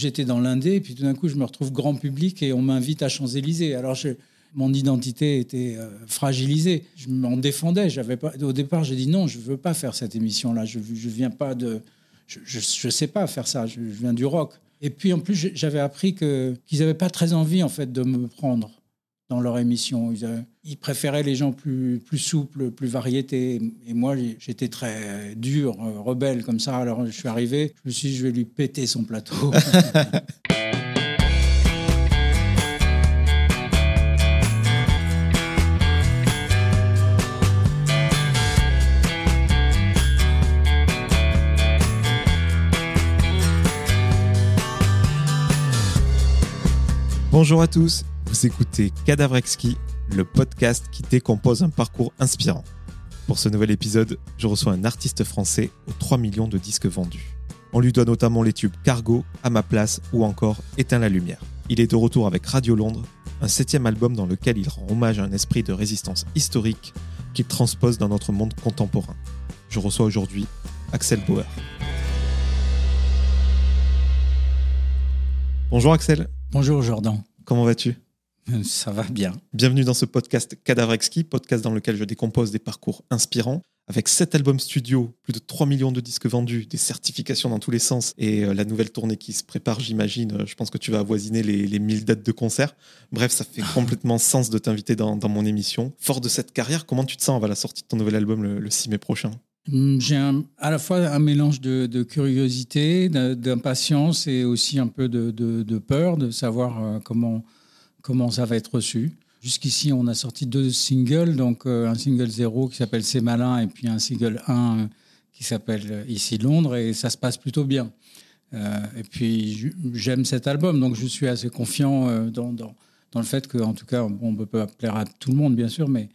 j'étais dans l'Indé, et puis tout d'un coup, je me retrouve grand public et on m'invite à Champs-Élysées. Alors, mon identité était euh, fragilisée. Je m'en défendais. J'avais pas, au départ, j'ai dit non, je ne veux pas faire cette émission-là. Je ne viens pas de. Je ne sais pas faire ça. Je, viens du rock. Et puis, en plus, j'avais appris que, qu'ils n'avaient pas très envie, en fait, de me prendre dans leur émission. Ils, préféraient les gens plus, plus souples, plus variétés. Et moi, j'étais très dur, euh, rebelle comme ça. Alors, je suis arrivé, je me suis dit, je vais lui péter son plateau. Bonjour à tous, vous écoutez Cadavrexki, le podcast qui décompose un parcours inspirant. Pour ce nouvel épisode, je reçois un artiste français aux 3 millions de disques vendus. On lui doit notamment les tubes Cargo, À ma place ou encore Éteins la lumière. Il est de retour avec Radio Londres, un septième album dans lequel il rend hommage à un esprit de résistance historique qu'il transpose dans notre monde contemporain. Je reçois aujourd'hui Axel Bauer. Bonjour Axel. Bonjour Jordan. Comment vas-tu? Ça va bien. Bienvenue dans ce podcast Cadavrexki, podcast dans lequel je décompose des parcours inspirants. Avec sept albums studio, plus de 3 millions de disques vendus, des certifications dans tous les sens et euh, la nouvelle tournée qui se prépare, j'imagine, euh, je pense que tu vas avoisiner les, les 1000 dates de concert. Bref, ça fait complètement sens de t'inviter dans, mon émission. Fort de cette carrière, comment tu te sens à la sortie de ton nouvel album le 6 mai prochain? Hum, j'ai à la fois un mélange de, curiosité, d'impatience et aussi un peu de, peur de savoir euh, comment, comment ça va être reçu. Jusqu'ici, on a sorti deux singles, donc euh, un single zéro qui s'appelle C'est malin et puis un single 1 qui s'appelle euh, Ici Londres et ça se passe plutôt bien. et puis j'aime cet album, donc je suis assez confiant dans, dans, dans, le fait qu'en tout cas, on ne peut pas plaire à tout le monde bien sûr, mais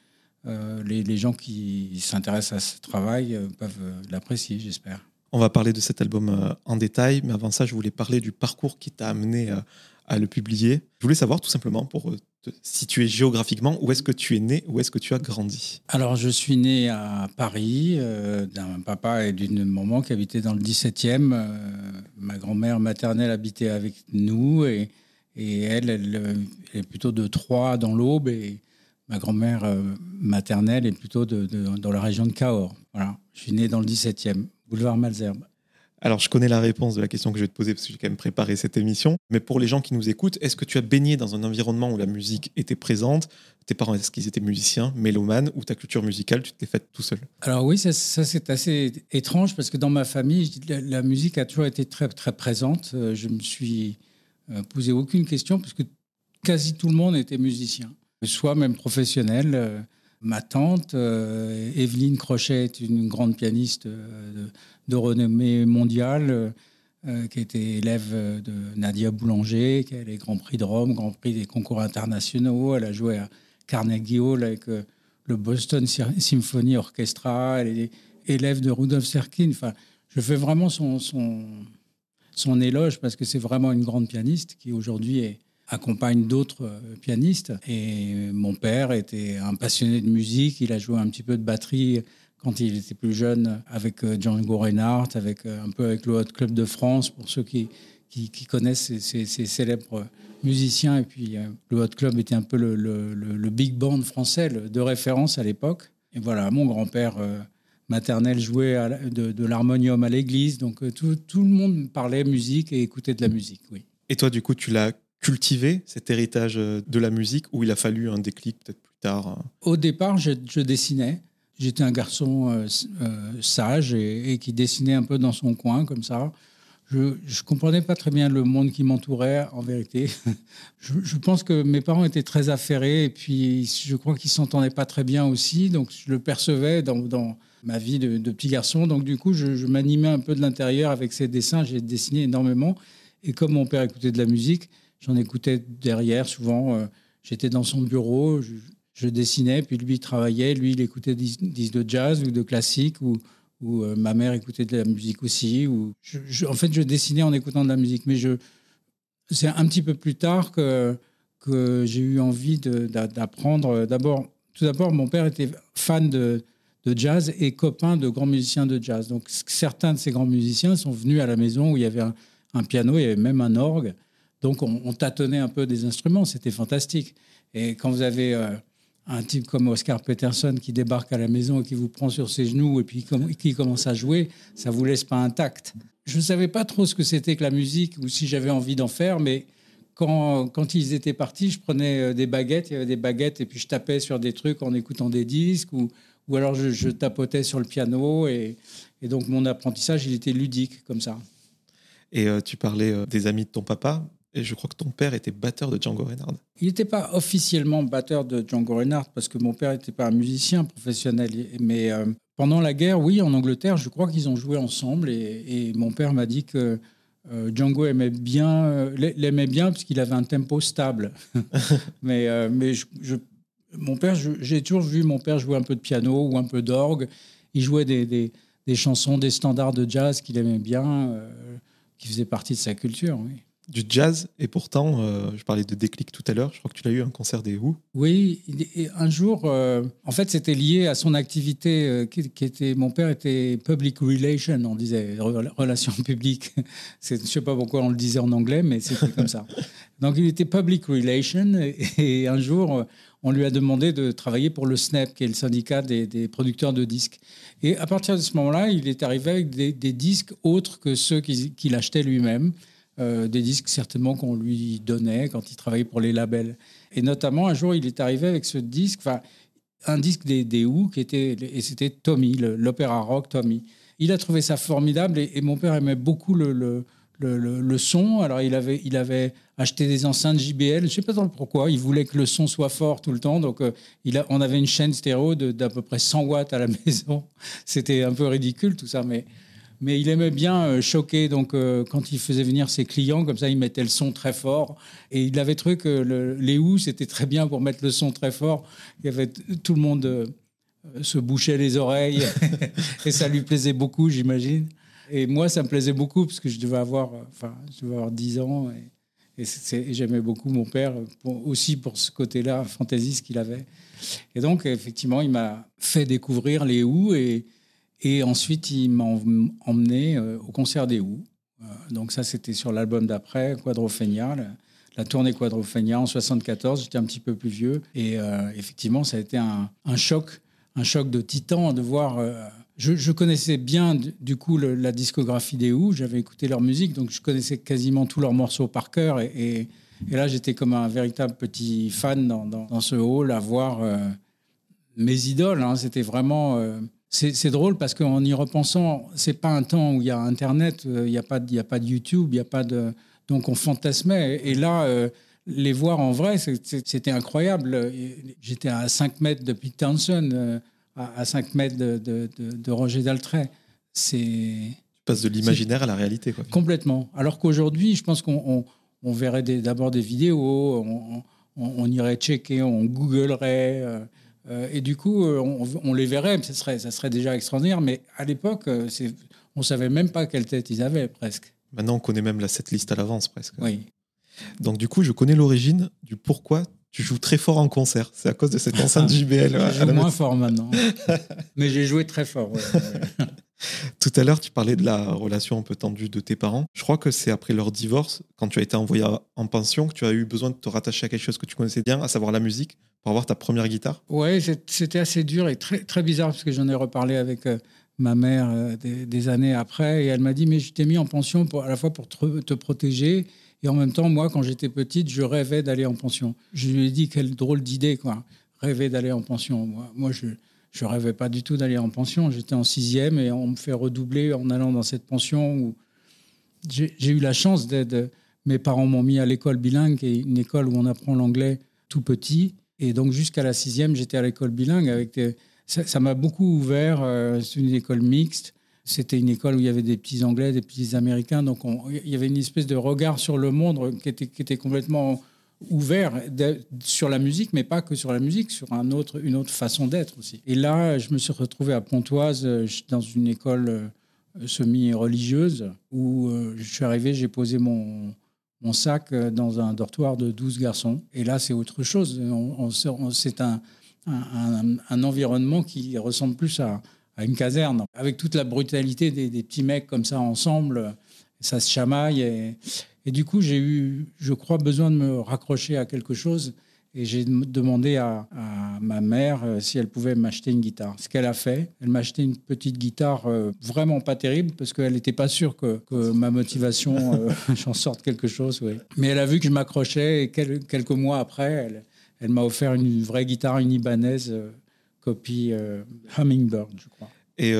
euh, les, gens qui s'intéressent à ce travail euh, peuvent euh, l'apprécier, j'espère. On va parler de cet album en détail, mais avant ça, je voulais parler du parcours qui t'a amené à le publier. Je voulais savoir tout simplement pour te situer géographiquement, où est-ce que tu es né, où est-ce que tu as grandi? Alors, je suis né à Paris, d'un papa et d'une maman qui habitaient dans le 17e. ma grand-mère maternelle habitait avec nous et, et elle, elle, est plutôt de Troyes dans l'Aube et Ma grand-mère euh, maternelle est plutôt de, dans la région de Cahors. Voilà. Je suis né dans le 17e, boulevard Malzerbe. Alors, je connais la réponse de la question que je vais te poser parce que j'ai quand même préparé cette émission. Mais pour les gens qui nous écoutent, est-ce que tu as baigné dans un environnement où la musique était présente? Tes parents, est-ce qu'ils étaient musiciens, mélomanes ou ta culture musicale, tu t'es faite tout seul? Alors oui, ça, c'est assez étrange parce que dans ma famille, la, musique a toujours été très, très présente. Euh, je me suis euh, posé aucune question parce que quasi tout le monde était musicien soit même professionnel. Euh, ma tante, euh, Evelyne Crochet, est une grande pianiste euh, de, renommée mondiale, qui était élève de Nadia Boulanger, qui a les Grands Prix de Rome, Grand Prix des concours internationaux. Elle a joué à Carnegie Hall avec le Boston Symphony Orchestra. Elle est élève de Rudolf Serkin. Enfin, je fais vraiment son, son, son éloge parce que c'est vraiment une grande pianiste qui aujourd'hui est accompagne d'autres euh, pianistes. Et mon père était un passionné de musique. Il a joué un petit peu de batterie quand il était plus jeune avec euh, Django Reinhardt, avec euh, un peu avec le Hot Club de France pour ceux qui, qui, connaissent ces, célèbres musiciens. Et puis le Hot Club était un peu le, le, big band français de référence à l'époque. Et voilà, mon grand-père maternel jouait de, de l'harmonium à l'église. Donc tout, tout, le monde parlait musique et écoutait de la musique, oui. Et toi, du coup, tu l'as cultiver cet héritage euh, de la musique ou il a fallu un déclic peut-être plus tard euh? Au départ, je, dessinais. J'étais un garçon euh, sage et, qui dessinait un peu dans son coin comme ça. Je ne comprenais pas très bien le monde qui m'entourait, en vérité. je, pense que mes parents étaient très affairés et puis je crois qu'ils s'entendaient pas très bien aussi. Donc je le percevais dans, ma vie de, petit garçon. Donc du coup, je, je m'animais un peu de l'intérieur avec ces dessins. J'ai dessiné énormément. Et comme mon père écoutait de la musique, J'en écoutais derrière souvent. Euh, j'étais dans son bureau, je, dessinais, puis lui il travaillait. Lui, il écoutait des disques de jazz ou de classique, ou, euh, ma mère écoutait de la musique aussi. Ou en fait, je dessinais en écoutant de la musique. Mais je, c'est un petit peu plus tard que, j'ai eu envie d'apprendre. D'abord, tout d'abord, mon père était fan de, de jazz et copain de grands musiciens de jazz. Donc, certains de ces grands musiciens sont venus à la maison où il y avait un, un piano, il y avait même un orgue. Donc on, tâtonnait un peu des instruments, c'était fantastique. Et quand vous avez euh, un type comme Oscar Peterson qui débarque à la maison et qui vous prend sur ses genoux et puis qui commence à jouer, ça vous laisse pas intact. Je ne savais pas trop ce que c'était que la musique ou si j'avais envie d'en faire, mais quand, quand, ils étaient partis, je prenais euh, des baguettes, il y avait des baguettes, et puis je tapais sur des trucs en écoutant des disques, ou, ou alors je, tapotais sur le piano, et, donc mon apprentissage, il était ludique, comme ça. Et euh, tu parlais des amis de ton papa, et je crois que ton père était batteur de Django Reinhardt. Il n'était pas officiellement batteur de Django Reinhardt, parce que mon père n'était pas un musicien professionnel, mais pendant la guerre, oui, en Angleterre, je crois qu'ils ont joué ensemble, et, et mon père m'a dit que euh, Django aimait bien, euh, l'aimait bien parce qu'il avait un tempo stable. mais euh, je, mon père, j'ai toujours vu mon père jouer un peu de piano ou un peu d'orgue. Il jouait des, des, des, chansons, des standards de jazz qu'il aimait bien, qui faisaient partie de sa culture. Oui du jazz et pourtant, euh, je parlais de déclic tout à l'heure, je crois que tu l'as eu un concert des Who. Oui, un jour, euh, en fait, c'était lié à son activité euh, qui, était, mon père était public relation, on disait relations publiques. je ne sais pas pourquoi on le disait en anglais, mais c'était comme ça. Donc, il était public relation et, un jour, on lui a demandé de travailler pour le SNEP, qui est le syndicat des, producteurs de disques. Et à partir de ce moment-là, il est arrivé avec des, disques autres que ceux qu'il achetait lui-même. Euh, des disques certainement qu'on lui donnait quand il travaillait pour les labels. Et notamment, un jour, il est arrivé avec ce disque, enfin, un disque des, des Who, qui était, et c'était Tommy, l'opéra rock Tommy. Il a trouvé ça formidable et, mon père aimait beaucoup le, le, le, son. Alors, il avait, il avait acheté des enceintes JBL, je ne sais pas pourquoi, il voulait que le son soit fort tout le temps. Donc, euh, il a, on avait une chaîne stéréo d'à peu près 100 watts à la maison. C'était un peu ridicule tout ça, mais mais il aimait bien euh, choquer. Donc, euh, quand il faisait venir ses clients, comme ça, il mettait le son très fort. Et il avait trouvé que le, les ou c'était très bien pour mettre le son très fort. Il y avait tout le monde euh, se bouchait les oreilles. et ça lui plaisait beaucoup, j'imagine. Et moi, ça me plaisait beaucoup parce que je devais avoir, enfin, je devais avoir 10 ans. Et, et j'aimais beaucoup mon père aussi pour ce côté-là fantaisiste qu'il avait. Et donc, effectivement, il m'a fait découvrir les ou et et ensuite, il m'a emmené euh, au concert des Who. Euh, donc ça, c'était sur l'album d'après, Quadrophenia, la, tournée Quadrophenia en 74. J'étais un petit peu plus vieux. Et euh, effectivement, ça a été un, choc, un choc de titan de voir... Je, connaissais bien du coup la discographie des Who, j'avais écouté leur musique, donc je connaissais quasiment tous leurs morceaux par cœur. Et, là, j'étais comme un véritable petit fan dans, dans, ce hall à voir mes idoles. Hein. C'était vraiment c'est drôle parce qu'en y repensant, c'est pas un temps où il y a Internet, euh, il n'y a, pas, a pas de YouTube, il y a pas de. Donc on fantasmait. Et là, euh, les voir en vrai, c'était incroyable. J'étais à 5 mètres de Pete Townsend, euh, à 5 mètres de, Roger Daltrey. C'est. Tu passes de l'imaginaire à la réalité. Quoi. Complètement. Alors qu'aujourd'hui, je pense qu'on on, verrait d'abord des, vidéos, on, on, irait checker, on googlerait. Euh, et du coup, euh, on, les verrait, ça serait, ça serait déjà extraordinaire. Mais à l'époque, euh, on ne savait même pas quelle tête ils avaient, presque. Maintenant, on connaît même la liste à l'avance, presque. Oui. Donc, du coup, je connais l'origine du pourquoi tu joues très fort en concert. C'est à cause de cette enceinte JBL. je joue moins fort maintenant. Mais j'ai joué très fort. Tout à l'heure, tu parlais de la relation un peu tendue de tes parents. Je crois que c'est après leur divorce, quand tu as été envoyé en pension, que tu as eu besoin de te rattacher à quelque chose que tu connaissais bien, à savoir la musique, pour avoir ta première guitare. Oui, c'était assez dur et très, bizarre, parce que j'en ai reparlé avec euh, ma mère euh, des, années après, et elle m'a dit, mais je t'ai mis en pension à la fois pour te, te protéger, et en même temps, moi, quand j'étais petite, je rêvais d'aller en pension. Je lui ai dit, quelle drôle d'idée, quoi, rêver d'aller en pension. Moi, moi je je rêvais pas du tout d'aller en pension. J'étais en sixième et on me fait redoubler en allant dans cette pension où j'ai eu la chance d'être. Mes parents m'ont mis à l'école bilingue, qui est une école où on apprend l'anglais tout petit. Et donc jusqu'à la sixième, j'étais à l'école bilingue. Avec ça m'a beaucoup ouvert. Euh, c'est une école mixte. C'était une école où il y avait des petits Anglais, des petits Américains. Donc il y avait une espèce de regard sur le monde qui était complètement ouvert sur la musique, mais pas que sur la musique, sur un autre, une autre façon d'être aussi. Et là, je me suis retrouvé à Pontoise, euh, dans une école euh, semi-religieuse, où euh, je suis arrivé, j'ai posé mon, mon sac dans un dortoir de 12 garçons. Et là, c'est autre chose. c'est un, un, environnement qui ressemble plus à, une caserne, avec toute la brutalité des, des petits mecs comme ça ensemble ça se chamaille. Et, et du coup, j'ai eu, je crois, besoin de me raccrocher à quelque chose. Et j'ai demandé à, ma mère euh, si elle pouvait m'acheter une guitare. Ce qu'elle a fait, elle m'a acheté une petite guitare euh, vraiment pas terrible parce qu'elle n'était pas sûre que, ma motivation, euh, j'en sorte quelque chose. Mais elle a vu que je m'accrochais et quelques mois après, elle, m'a offert une vraie guitare, une Ibanez, copie Hummingbird, je crois. Et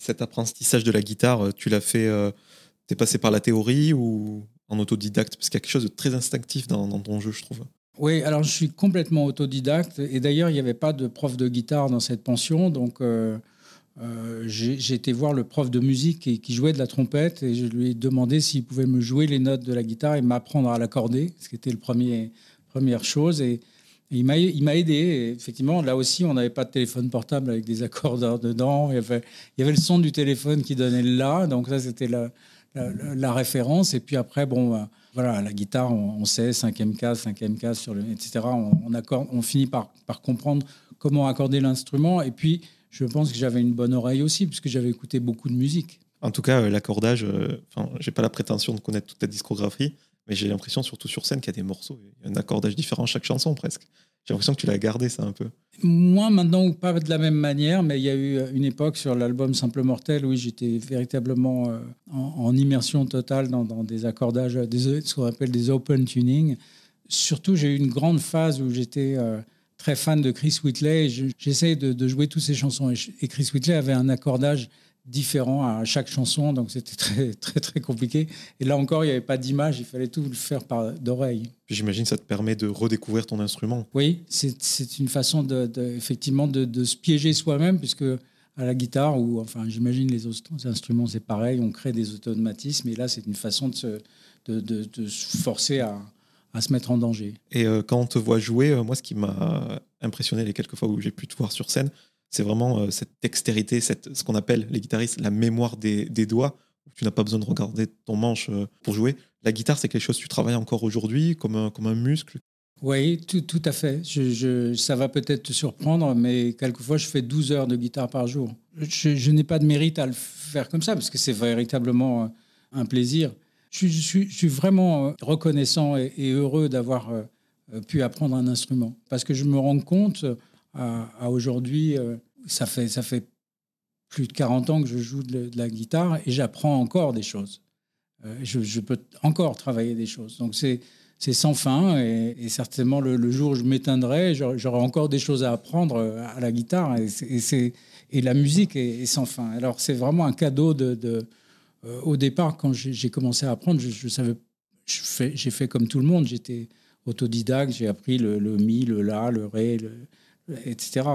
cet apprentissage de la guitare, tu l'as fait, tu es passé par la théorie ou autodidacte Parce qu'il y a quelque chose de très instinctif dans, ton jeu, je trouve. Oui, alors je suis complètement autodidacte. Et d'ailleurs, il n'y avait pas de prof de guitare dans cette pension. Donc, euh, euh, j'ai été voir le prof de musique qui, jouait de la trompette et je lui ai demandé s'il pouvait me jouer les notes de la guitare et m'apprendre à l'accorder, ce qui était la première chose. Et, il m'a aidé. effectivement, là aussi, on n'avait pas de téléphone portable avec des accordeurs dedans. Il y, avait, il y avait le son du téléphone qui donnait le là. Donc, ça, c'était la, la, référence. Et puis après, bon. Euh, voilà, la guitare, on, sait, cinquième case, cinquième case, sur le, etc. On, on finit par, comprendre comment accorder l'instrument. Et puis, je pense que j'avais une bonne oreille aussi, puisque j'avais écouté beaucoup de musique. En tout cas, euh, l'accordage, euh, enfin, j'ai pas la prétention de connaître toute ta discographie, mais j'ai l'impression, surtout sur scène, qu'il y a des morceaux, un accordage différent à chaque chanson presque. J'ai l'impression que tu l'as gardé, ça, un peu. Moi, maintenant, pas de la même manière, mais il y a eu une époque sur l'album Simple Mortel où j'étais véritablement euh, en, immersion totale dans, des accordages, des, ce qu'on appelle des open tuning. Surtout, j'ai eu une grande phase où j'étais euh, très fan de Chris Whitley. J'essayais de, jouer toutes ses chansons. Et Chris Whitley avait un accordage différent à chaque chanson, donc c'était très, très, très compliqué. Et là encore, il n'y avait pas d'image, il fallait tout le faire par d'oreille. J'imagine que ça te permet de redécouvrir ton instrument. Oui, c'est une façon de, effectivement de, se piéger soi-même, puisque à la guitare, ou enfin j'imagine les autres instruments, c'est pareil, on crée des automatismes, et là c'est une façon de se, de, se forcer à, à, se mettre en danger. Et euh, quand on te voit jouer, euh, moi ce qui m'a impressionné les quelques fois où j'ai pu te voir sur scène, c'est vraiment euh, cette dextérité, cette, ce qu'on appelle les guitaristes la mémoire des, doigts. tu n'as pas besoin de regarder ton manche euh, pour jouer. La guitare, c'est quelque chose que tu travailles encore aujourd'hui comme un, comme un muscle Oui, tout, tout à fait. Je, ça va peut-être te surprendre, mais quelquefois, je fais 12 heures de guitare par jour. Je, n'ai pas de mérite à le faire comme ça, parce que c'est véritablement euh, un plaisir. Je, suis vraiment reconnaissant et, heureux d'avoir pu apprendre un instrument, parce que je me rends compte à, aujourd'hui, euh, ça, fait, ça fait plus de 40 ans que je joue de, la guitare et j'apprends encore des choses. Euh, je, peux encore travailler des choses. Donc c'est c'est sans fin et, certainement le, jour où je m'éteindrai, j'aurai encore des choses à apprendre euh, à la guitare et, c'est et la musique est, sans fin. Alors c'est vraiment un cadeau de, de au départ quand j'ai commencé à apprendre, je, savais, j'ai fait comme tout le monde, j'étais autodidacte, j'ai appris le, le, mi, le la, le ré, le, etc.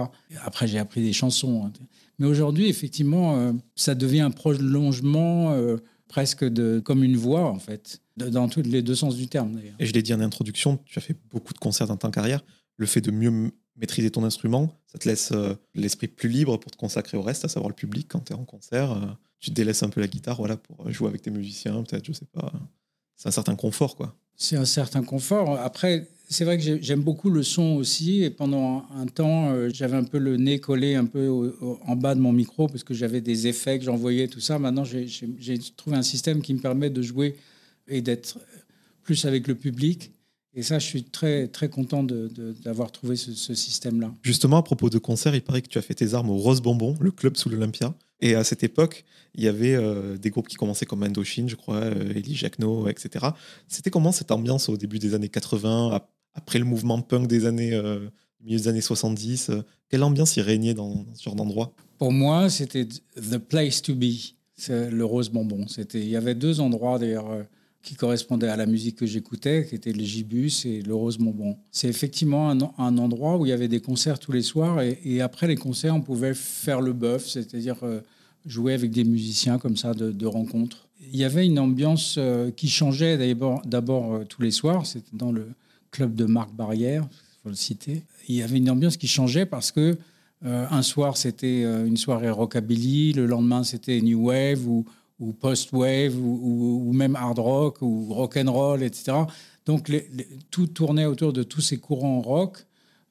Après, j'ai appris des chansons. Hein. Mais aujourd'hui, effectivement, euh, ça devient un prolongement euh, presque de, comme une voix, en fait, dans tous les deux sens du terme, Et je l'ai dit en introduction, tu as fait beaucoup de concerts dans ta carrière. Le fait de mieux maîtriser ton instrument, ça te laisse euh, l'esprit plus libre pour te consacrer au reste, à savoir le public quand tu es en concert. tu délaisses un peu la guitare voilà, pour jouer avec tes musiciens, peut-être, je sais pas. C'est un certain confort, quoi. C'est un certain confort. Après, c'est vrai que j'aime beaucoup le son aussi. Et pendant un temps, euh, j'avais un peu le nez collé un peu en bas de mon micro parce que j'avais des effets que j'envoyais, tout ça. Maintenant, j'ai trouvé un système qui me permet de jouer et d'être plus avec le public. Et ça, je suis très, très content d'avoir trouvé ce, ce système-là. Justement, à propos de concert, il paraît que tu as fait tes armes au Rose Bonbon, le club sous l'Olympia. Et à cette époque, il y avait euh, des groupes qui commençaient comme Indochine, je crois, euh, Elie Jacquenot, etc. C'était comment cette ambiance au début des années 80, après le mouvement punk des années, euh, milieu des années 70 Quelle ambiance y régnait dans, ce genre d'endroit? Pour moi, c'était the place to be, le Rose Bonbon. Il y avait deux endroits d'ailleurs qui correspondaient à la musique que j'écoutais, qui étaient le Gibus et le Rose Bonbon. C'est effectivement un, un, endroit où il y avait des concerts tous les soirs et, après les concerts, on pouvait faire le bœuf, c'est-à-dire euh, jouer avec des musiciens comme ça de, de rencontres. Il y avait une ambiance euh, qui changeait d'abord euh, tous les soirs, c'était dans le club de Marc Barrière, il faut le citer. Il y avait une ambiance qui changeait parce que un soir c'était une soirée rockabilly, le lendemain c'était new wave ou ou post-wave, ou, même hard rock, ou rock and roll, etc. Donc tout tournait autour de tous ces courants rock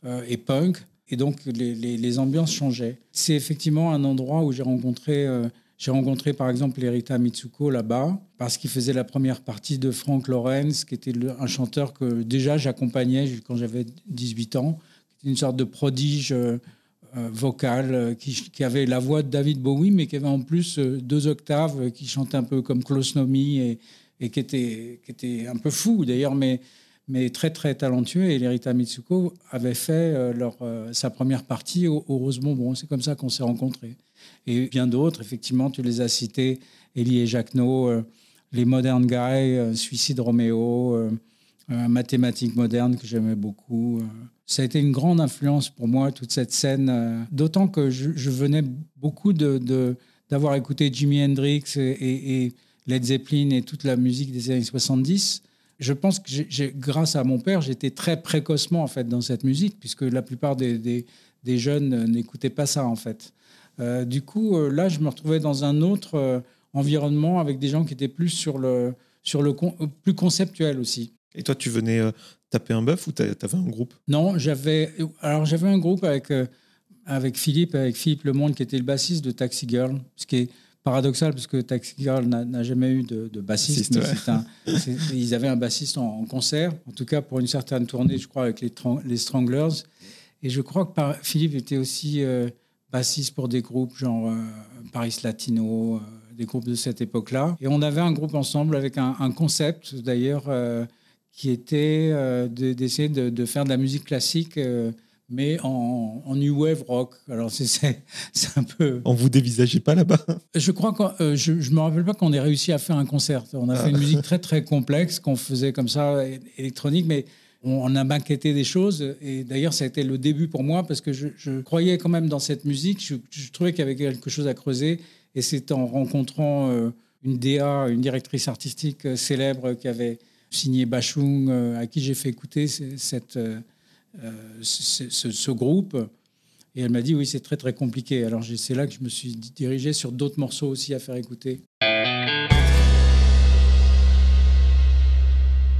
euh, et punk, et donc les, ambiances changeaient. C'est effectivement un endroit où j'ai rencontré euh, rencontré par exemple Erita Mitsuko là-bas parce qu'il faisait la première partie de Frank Lorenz, qui était un chanteur que déjà j'accompagnais quand j'avais 18 ans, une sorte de prodige euh, vocal euh, qui, avait la voix de David Bowie, mais qui avait en plus deux octaves, qui chantait un peu comme Klaus Nomi et, qui, était, un peu fou d'ailleurs, mais très très talentueux. Et Lerita Mitsuko avait fait euh, euh, sa première partie au, Rosemont. Bon, c'est comme ça qu'on s'est rencontrés. Et bien d'autres, effectivement, tu les as cités, Elie et Jacquenot, euh, les Modern Guys, Suicide Roméo, Mathématiques modernes que j'aimais beaucoup. Ça a été une grande influence pour moi, toute cette scène, d'autant que je, venais beaucoup d'avoir écouté Jimi Hendrix et, Led Zeppelin et toute la musique des années 70 je pense que grâce à mon père, j'étais très précocement en fait dans cette musique, puisque la plupart des, jeunes n'écoutaient pas ça en fait. Euh, du coup, euh, là, je me retrouvais dans un autre euh, environnement avec des gens qui étaient plus sur le plus conceptuel aussi. Et toi, tu venais taper un bœuf ou tu avais un groupe? Non, j'avais alors j'avais un groupe avec avec Philippe, avec Philippe Lemonde qui était le bassiste de Taxi Girl, ce qui est paradoxal parce que Taxi Girl n'a jamais eu de, bassiste. ils avaient un bassiste en, concert, en tout cas pour une certaine tournée, je crois, avec les, les Stranglers. Et je crois que par, Philippe était aussi euh, bassiste pour des groupes genre euh, Paris Latino, euh, des groupes de cette époque-là. Et on avait un groupe ensemble avec un, concept, d'ailleurs, qui était d'essayer de, de, faire de la musique classique mais en, new wave rock. Alors c'est un peu. On vous dévisageait pas là-bas? Je crois que euh, je, ne me rappelle pas qu'on ait réussi à faire un concert. On a fait une ah. musique très très complexe qu'on faisait comme ça électronique, mais on, a maquetté des choses. Et d'ailleurs, ça a été le début pour moi parce que je, croyais quand même dans cette musique. Je, trouvais qu'il y avait quelque chose à creuser. Et c'est en rencontrant euh, une DA, une directrice artistique euh, célèbre qui avait signé Bachung, à qui j'ai fait écouter cette euh, ce, groupe. Et elle m'a dit oui, c'est très très compliqué. Alors c'est là que je me suis dirigé sur d'autres morceaux aussi à faire écouter.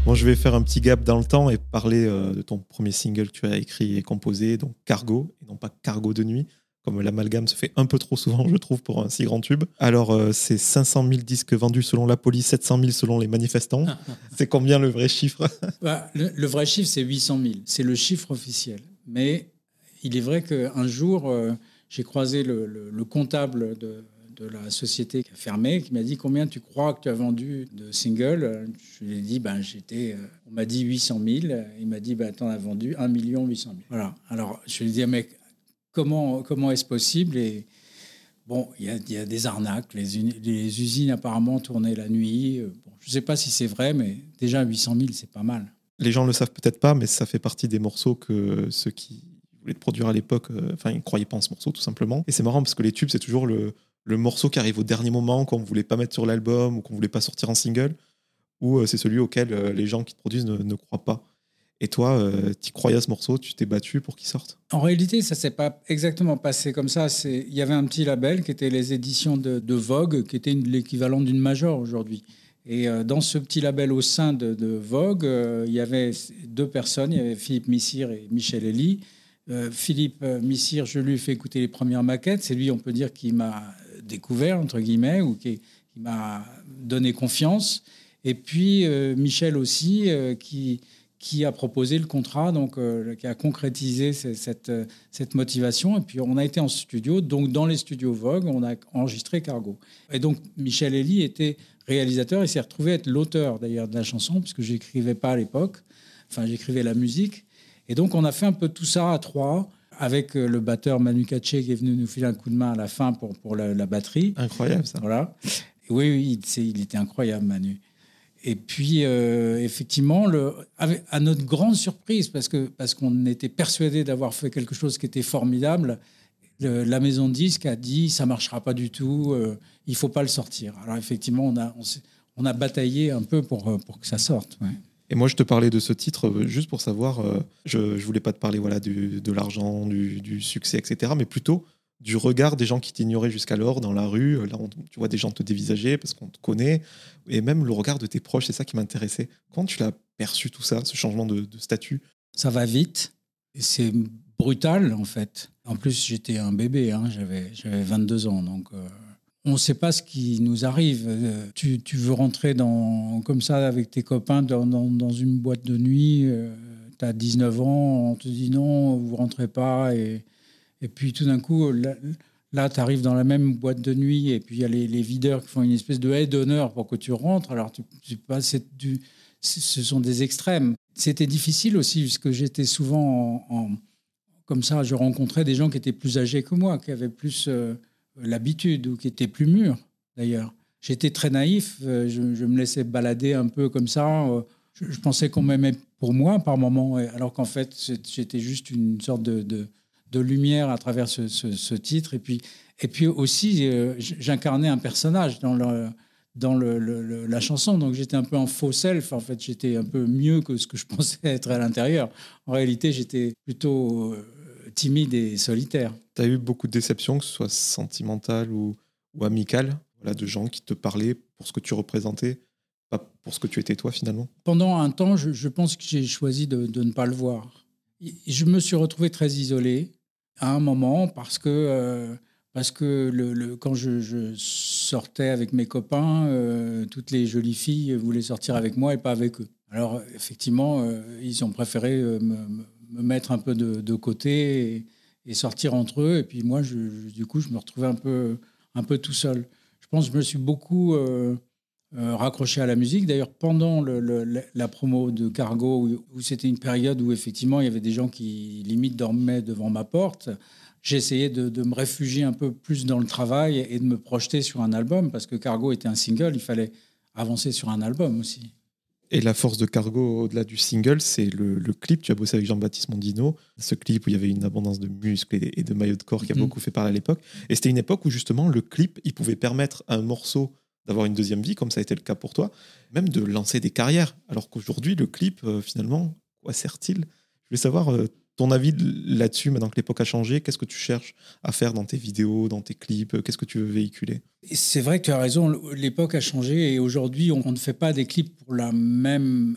Bon, je vais faire un petit gap dans le temps et parler euh, de ton premier single que tu as écrit et composé, donc Cargo, et non pas Cargo de nuit comme l'amalgame se fait un peu trop souvent, je trouve, pour un si grand tube. Alors, euh, c'est 500 000 disques vendus selon la police, 700 000 selon les manifestants. c'est combien le vrai chiffre? Bah, le, vrai chiffre, c'est 800 000. C'est le chiffre officiel. Mais il est vrai qu'un jour, euh, j'ai croisé le, comptable de, la société qui a fermé, qui m'a dit combien tu crois que tu as vendu de singles? Je lui ai dit, ben, j'étais, euh, on m'a dit 800 000. Il m'a dit, ben, tu en as vendu 1 800 000. Voilà. Alors, je lui ai dit, mec, comment, est-ce possible Et bon, il y, a des arnaques. Les, usines apparemment tournaient la nuit. Euh, je ne sais pas si c'est vrai, mais déjà 800 000, c'est pas mal. Les gens ne le savent peut-être pas, mais ça fait partie des morceaux que ceux qui voulaient produire à l'époque, euh, enfin, ils ne croyaient pas en ce morceau, tout simplement. Et c'est marrant parce que les tubes, c'est toujours le, morceau qui arrive au dernier moment, qu'on ne voulait pas mettre sur l'album ou qu'on ne voulait pas sortir en single, ou euh, c'est celui auquel les gens qui te produisent ne croient pas. Et toi, euh, tu croyais à ce morceau, tu t'es battu pour qu'il sorte? En réalité, ça s'est pas exactement passé comme ça. Il y avait un petit label qui était les éditions de, Vogue, qui était l'équivalent d'une major aujourd'hui. Et euh, dans ce petit label au sein de, Vogue, euh, il y avait deux personnes, il y avait Philippe Missire et Michel Elie. Philippe Missire, je lui ai fait écouter les premières maquettes. C'est lui, on peut dire, qui m'a découvert, entre guillemets, ou qui m'a donné confiance. Et puis Michel aussi, qui qui a proposé le contrat, donc euh, qui a concrétisé cette, euh, cette motivation. Et puis on a été en studio, donc dans les studios Vogue, on a enregistré Cargo. Et donc Michel Elie était réalisateur et s'est retrouvé être l'auteur d'ailleurs de la chanson, puisque j'écrivais pas à l'époque, enfin j'écrivais la musique. Et donc on a fait un peu tout ça à trois avec euh, le batteur Manu Katché qui est venu nous filer un coup de main à la fin pour, pour la, la batterie. Incroyable ça. Voilà. Oui, oui, il était incroyable Manu. Et puis, euh, effectivement, à notre grande surprise, parce qu'on parce qu'on était persuadé d'avoir fait quelque chose qui était formidable, la maison de disque a dit ça marchera pas du tout, euh, il faut pas le sortir. Alors effectivement, on a, on, a bataillé un peu pour, euh, pour que ça sorte. Et moi, je te parlais de ce titre juste pour savoir, je ne voulais pas te parler voilà, de l'argent, du, succès, etc., mais plutôt du regard des gens qui t'ignoraient jusqu'alors dans la rue. Là, tu vois des gens te dévisager parce qu'on te connaît. Et même le regard de tes proches, c'est ça qui m'intéressait. Quand tu l'as perçu tout ça, ce changement de, statut? Ça va vite. C'est brutal, en fait. En plus, j'étais un bébé. Hein. J'avais, 22 ans. Donc, euh, on ne sait pas ce qui nous arrive. Euh, tu, veux rentrer dans, comme ça avec tes copains dans, dans, une boîte de nuit, tu as 19 ans, on te dit non, vous rentrez pas. Et, et puis tout d'un coup, là, tu arrives dans la même boîte de nuit et puis il y a les, videurs qui font une espèce de haie d'honneur pour que tu rentres. Alors, tu, tu du, ce sont des extrêmes. C'était difficile aussi, puisque j'étais souvent en, comme ça, je rencontrais des gens qui étaient plus âgés que moi, qui avaient plus euh, l'habitude ou qui étaient plus mûrs, d'ailleurs. J'étais très naïf, euh, je, me laissais balader un peu comme ça. Euh, je, pensais qu'on m'aimait pour moi par moment, alors qu'en fait, j'étais juste une sorte de, lumière à travers ce, ce, titre. Et puis, et puis aussi, j'incarnais un personnage dans le dans le, la chanson. Donc j'étais un peu en faux self. En fait, j'étais un peu mieux que ce que je pensais être à l'intérieur. En réalité, j'étais plutôt euh, timide et solitaire. Tu as eu beaucoup de déceptions, que ce soit sentimentales ou, ou amicales, voilà, de gens qui te parlaient pour ce que tu représentais, pas pour ce que tu étais toi finalement? Pendant un temps, je, pense que j'ai choisi de, de, ne pas le voir. Je me suis retrouvé très isolé à un moment parce que... Euh, parce que quand je, sortais avec mes copains, euh, toutes les jolies filles voulaient sortir avec moi et pas avec eux. Alors effectivement, euh, ils ont préféré me, mettre un peu de, côté et, sortir entre eux. Et puis moi, du coup, je me retrouvais un peu, un peu tout seul. Je pense que je me suis beaucoup raccroché à la musique. D'ailleurs, pendant la promo de Cargo, où c'était une période où effectivement il y avait des gens qui limite dormaient devant ma porte j'ai essayé de, me réfugier un peu plus dans le travail et de me projeter sur un album parce que Cargo était un single, il fallait avancer sur un album aussi. Et la force de Cargo, au-delà du single, c'est le, clip. Tu as bossé avec Jean-Baptiste Mondino, ce clip où il y avait une abondance de muscles et, de maillots de corps qui a mhm. beaucoup fait parler à l'époque. Et c'était une époque où justement le clip, il pouvait permettre à un morceau d'avoir une deuxième vie, comme ça a été le cas pour toi, même de lancer des carrières. Alors qu'aujourd'hui, le clip, euh, finalement, quoi sert-il? Je voulais savoir, euh, ton avis là-dessus, maintenant que l'époque a changé, qu'est-ce que tu cherches à faire dans tes vidéos, dans tes clips? Qu'est-ce que tu veux véhiculer? C'est vrai que tu as raison, l'époque a changé et aujourd'hui, on ne fait pas des clips pour la même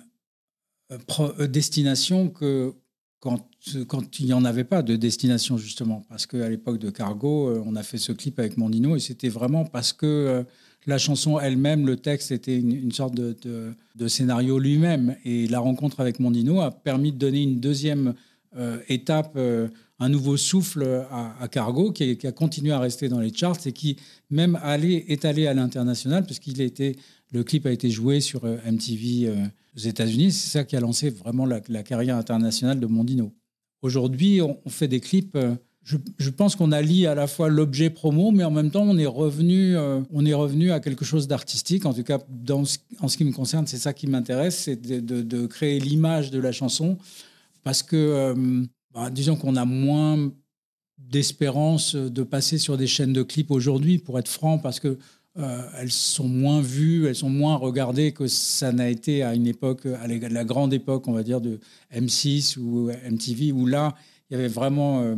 euh, destination que quand, quand il n'y en avait pas de destination, justement. Parce qu'à l'époque de Cargo, on a fait ce clip avec Mondino et c'était vraiment parce que la chanson elle-même, le texte était une, sorte de, scénario lui-même. Et la rencontre avec Mondino a permis de donner une deuxième euh, étape, euh, un nouveau souffle à, Cargo qui, a continué à rester dans les charts et qui même allé, est allé à l'international puisqu'il était le clip a été joué sur euh, MTV aux États-Unis. C'est ça qui a lancé vraiment la, carrière internationale de Mondino. Aujourd'hui, on, fait des clips. Je, pense qu'on allie à la fois l'objet promo, mais en même temps, on est revenu, on est revenu à quelque chose d'artistique. En tout cas, en ce qui me concerne, c'est ça qui m'intéresse, c'est de, créer l'image de la chanson parce que, euh, bah, disons qu'on a moins d'espérance de passer sur des chaînes de clips aujourd'hui, pour être franc, parce que euh, elles sont moins vues, elles sont moins regardées que ça n'a été à une époque, à la grande époque, on va dire, de M6 ou MTV, où là, il y avait vraiment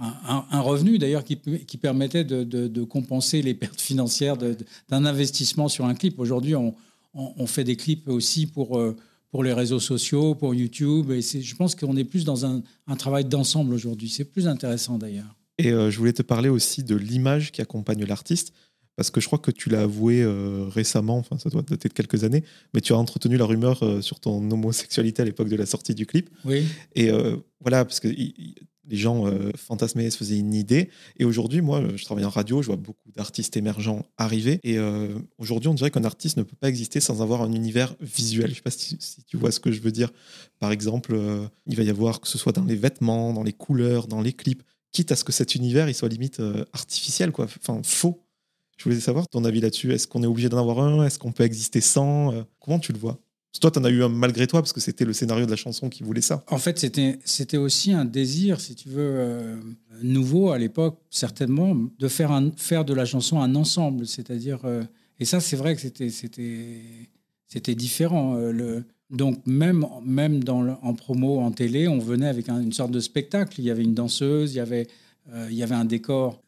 euh, un, revenu, d'ailleurs, qui, qui, permettait de, compenser les pertes financières d'un investissement sur un clip. Aujourd'hui, on, on, fait des clips aussi pour pour les réseaux sociaux, pour YouTube. Et je pense qu'on est plus dans un, travail d'ensemble aujourd'hui. C'est plus intéressant d'ailleurs. Et euh, je voulais te parler aussi de l'image qui accompagne l'artiste, parce que je crois que tu l'as avoué euh, récemment, enfin ça doit dater de quelques années, mais tu as entretenu la rumeur euh, sur ton homosexualité à l'époque de la sortie du clip. Oui. Et voilà, parce que les gens euh, fantasmaient, se faisaient une idée. Et aujourd'hui, moi, je travaille en radio, je vois beaucoup d'artistes émergents arriver. Et euh, aujourd'hui, on dirait qu'un artiste ne peut pas exister sans avoir un univers visuel. Je ne sais pas si, tu vois ce que je veux dire. Par exemple, euh, il va y avoir, que ce soit dans les vêtements, dans les couleurs, dans les clips, quitte à ce que cet univers il soit limite artificiel, quoi. enfin faux. Je voulais savoir ton avis là-dessus. Est-ce qu'on est obligé d'en avoir un? Est-ce qu'on peut exister sans? Comment tu le vois? Toi, tu en as eu un malgré toi, parce que c'était le scénario de la chanson qui voulait ça. En fait, c'était aussi un désir, si tu veux, euh, nouveau à l'époque, certainement, de faire, faire de la chanson un ensemble. C'est-à-dire. Euh, et ça, c'est vrai que c'était différent. Euh, le, donc, même, même dans en promo, en télé, on venait avec une sorte de spectacle. Il y avait une danseuse, il y avait, il y avait un décor.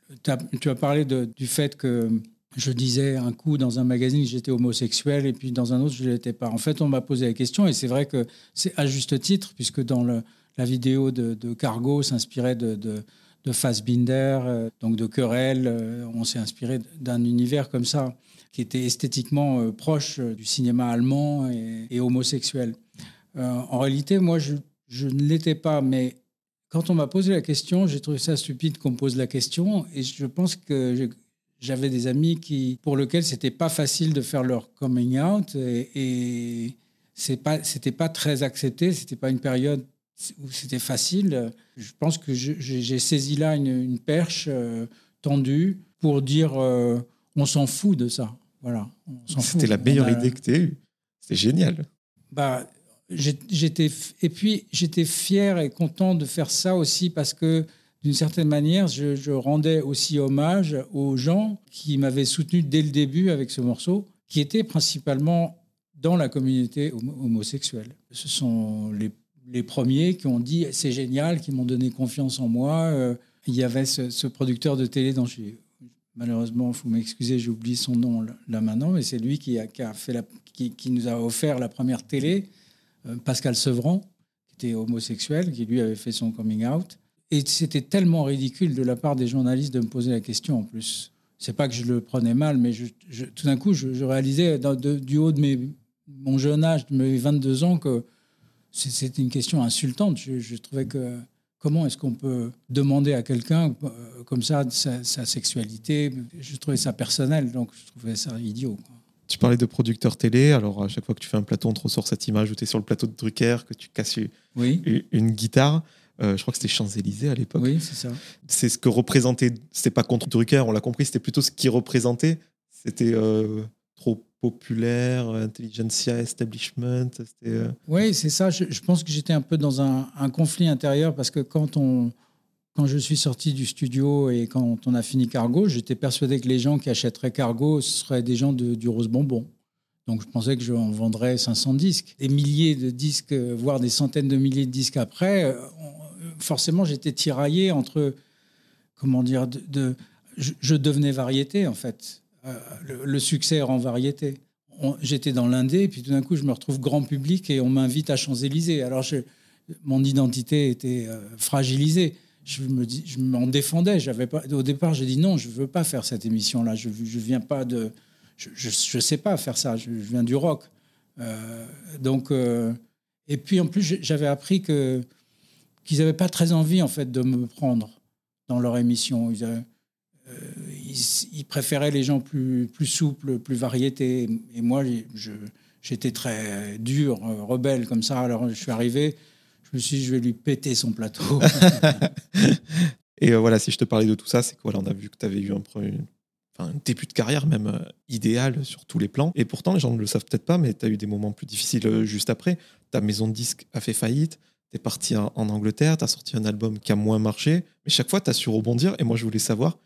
Tu as parlé du fait que je disais un coup dans un magazine que j'étais homosexuel et puis dans un autre je ne l'étais pas. En fait, on m'a posé la question et c'est vrai que c'est à juste titre puisque dans la vidéo de, Cargo s'inspirait de, de Fassbinder, donc de Querelle. on s'est inspiré d'un univers comme ça, qui était esthétiquement proche du cinéma allemand et, homosexuel. en réalité, moi, je, je ne l'étais pas, mais quand on m'a posé la question, j'ai trouvé ça stupide qu'on me pose la question, et je pense que j'avais des amis qui, pour lesquels c'était pas facile de faire leur coming out, et, et c'est pas, c'était pas très accepté, c'était pas une période où c'était facile. Je pense que j'ai saisi là une, perche euh, tendue pour dire euh, on s'en fout de ça. Voilà. C'était la meilleure idée que tu as eue. C'était génial. Bah, j'étais et puis j'étais fier et content de faire ça aussi parce que d'une certaine manière, je, rendais aussi hommage aux gens qui m'avaient soutenu dès le début avec ce morceau, qui était principalement dans la communauté homosexuelle. Ce sont les, premiers qui ont dit c'est génial, qui m'ont donné confiance en moi. Euh, il y avait ce, producteur de télé dont je malheureusement, il faut m'excuser, j'ai oublié son nom là maintenant, mais c'est lui qui, a, fait qui, nous a offert la première télé euh, Pascal Sevran, qui était homosexuel, qui lui avait fait son coming out. Et c'était tellement ridicule de la part des journalistes de me poser la question en plus. C'est pas que je le prenais mal, mais tout d'un coup, je, réalisais du haut de mes, mon jeune âge, de mes 22 ans, que c'était une question insultante. Je, trouvais que comment est-ce qu'on peut demander à quelqu'un euh, comme ça sa, sa, sexualité? Je trouvais ça personnel, donc je trouvais ça idiot. Tu parlais de producteur télé, alors à chaque fois que tu fais un plateau, on te ressort cette image où tu es sur le plateau de Drucker, que tu casses une, guitare. Euh, je crois que c'était Champs-Élysées à l'époque. Oui, c'est ça. C'est ce que représentait, c'était pas contre Drucker, on l'a compris, c'était plutôt ce qui représentait. C'était euh, trop populaire, intelligentsia, establishment. Euh, oui, c'est ça. Je, pense que j'étais un peu dans un, un, conflit intérieur parce que quand on, quand je suis sorti du studio et quand on a fini Cargo, j'étais persuadé que les gens qui achèteraient Cargo seraient des gens de, du Rose Bonbon. Donc je pensais que j'en vendrais 500 disques. Des milliers de disques, voire des centaines de milliers de disques après, euh, forcément j'étais tiraillé entre, comment dire, de, je, devenais variété en fait. Euh, le, succès rend variété. J'étais dans l'Indé, puis tout d'un coup je me retrouve grand public et on m'invite à Champs-Élysées. Alors mon identité était euh, fragilisée je me je m'en défendais. J'avais pas, au départ, j'ai dit non, je veux pas faire cette émission-là. Je, je viens pas de, je, je, sais pas faire ça. Je, viens du rock. Euh, donc, et puis en plus, j'avais appris que qu'ils n'avaient pas très envie en fait de me prendre dans leur émission. Ils, euh, ils, préféraient les gens plus plus souples, plus variétés. Et moi, j'étais très dur, rebelle comme ça. Alors, je suis arrivé je me suis dit, je vais lui péter son plateau. et euh, voilà, si je te parlais de tout ça, c'est quoi On a vu que tu avais eu un, début de carrière même euh, idéal sur tous les plans. Et pourtant, les gens ne le savent peut-être pas, mais tu as eu des moments plus difficiles euh, juste après. Ta maison de disques a fait faillite. Tu es parti en, Angleterre, tu as sorti un album qui a moins marché. Mais chaque fois, tu as su rebondir. Et moi, je voulais savoir,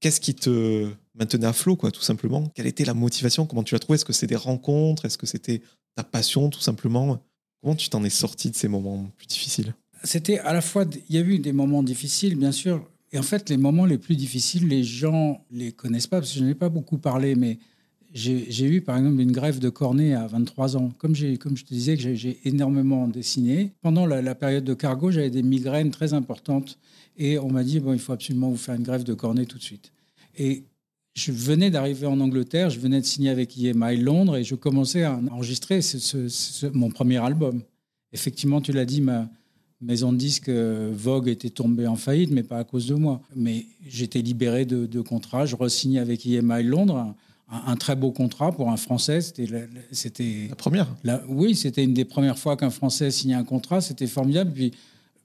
qu'est-ce qui te maintenait à flot, quoi, tout simplement? Quelle était la motivation? Comment tu l'as trouvé? Est-ce que c'est des rencontres? Est-ce que c'était ta passion, tout simplement? Comment tu t'en es sorti de ces moments plus difficiles? C'était à la fois, il y a eu des moments difficiles, bien sûr, et en fait, les moments les plus difficiles, les gens les connaissent pas, parce que je n'en ai pas beaucoup parlé, mais j'ai eu par exemple une grève de cornée à 23 ans. Comme, je te disais j'ai énormément dessiné, pendant la, période de cargo, j'avais des migraines très importantes, et on m'a dit, bon, il faut absolument vous faire une grève de cornée tout de suite. Et je venais d'arriver en Angleterre, je venais de signer avec EMI Londres et je commençais à enregistrer mon premier album. Effectivement, tu l'as dit, ma maison de disques euh, Vogue était tombée en faillite, mais pas à cause de moi. Mais j'étais libéré de, de contrat, je re-signais avec EMI Londres. Un, très beau contrat pour un Français. C'était la, première. oui, c'était une des premières fois qu'un Français signait un contrat. C'était formidable. Puis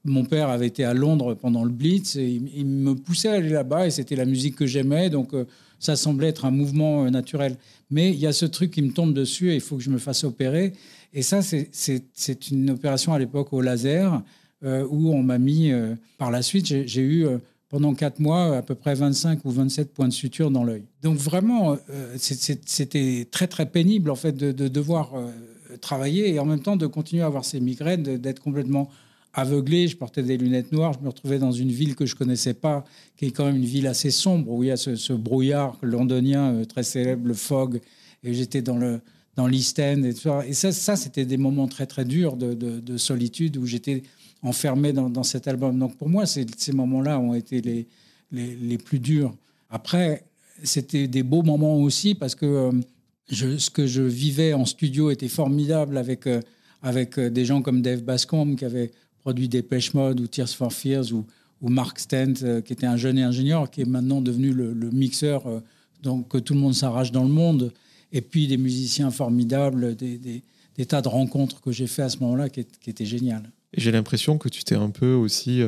mon père avait été à Londres pendant le Blitz et il, me poussait à aller là-bas et c'était la musique que j'aimais. Donc euh, ça semblait être un mouvement euh, naturel. Mais il y a ce truc qui me tombe dessus et il faut que je me fasse opérer. Et ça, c'est une opération à l'époque au laser euh, où on m'a mis, par la suite, j'ai eu pendant quatre mois à peu près 25 ou 27 points de suture dans l'œil. Donc vraiment, c'était très très pénible en fait de, de devoir travailler et en même temps de continuer à avoir ces migraines, d'être complètement aveuglé, je portais des lunettes noires, je me retrouvais dans une ville que je connaissais pas, qui est quand même une ville assez sombre, où il y a ce, brouillard londonien euh, très célèbre, le fog, et j'étais dans le, dans l'East End. Et, et ça, ça c'était des moments très, très durs de, solitude où j'étais enfermé dans, cet album. Donc pour moi, ces moments-là ont été les, plus durs. Après, c'était des beaux moments aussi parce que euh, je, ce que je vivais en studio était formidable avec, euh, euh, des gens comme Dave Bascombe qui avait produit Dépêche Mode ou Tears for Fears ou, Mark Stent qui était un jeune ingénieur qui est maintenant devenu le, mixeur donc, que tout le monde s'arrache dans le monde. Et puis des musiciens formidables, des, des, tas de rencontres que j'ai fait à ce moment-là qui, qui étaient géniales. Et j'ai l'impression que tu t'es un peu aussi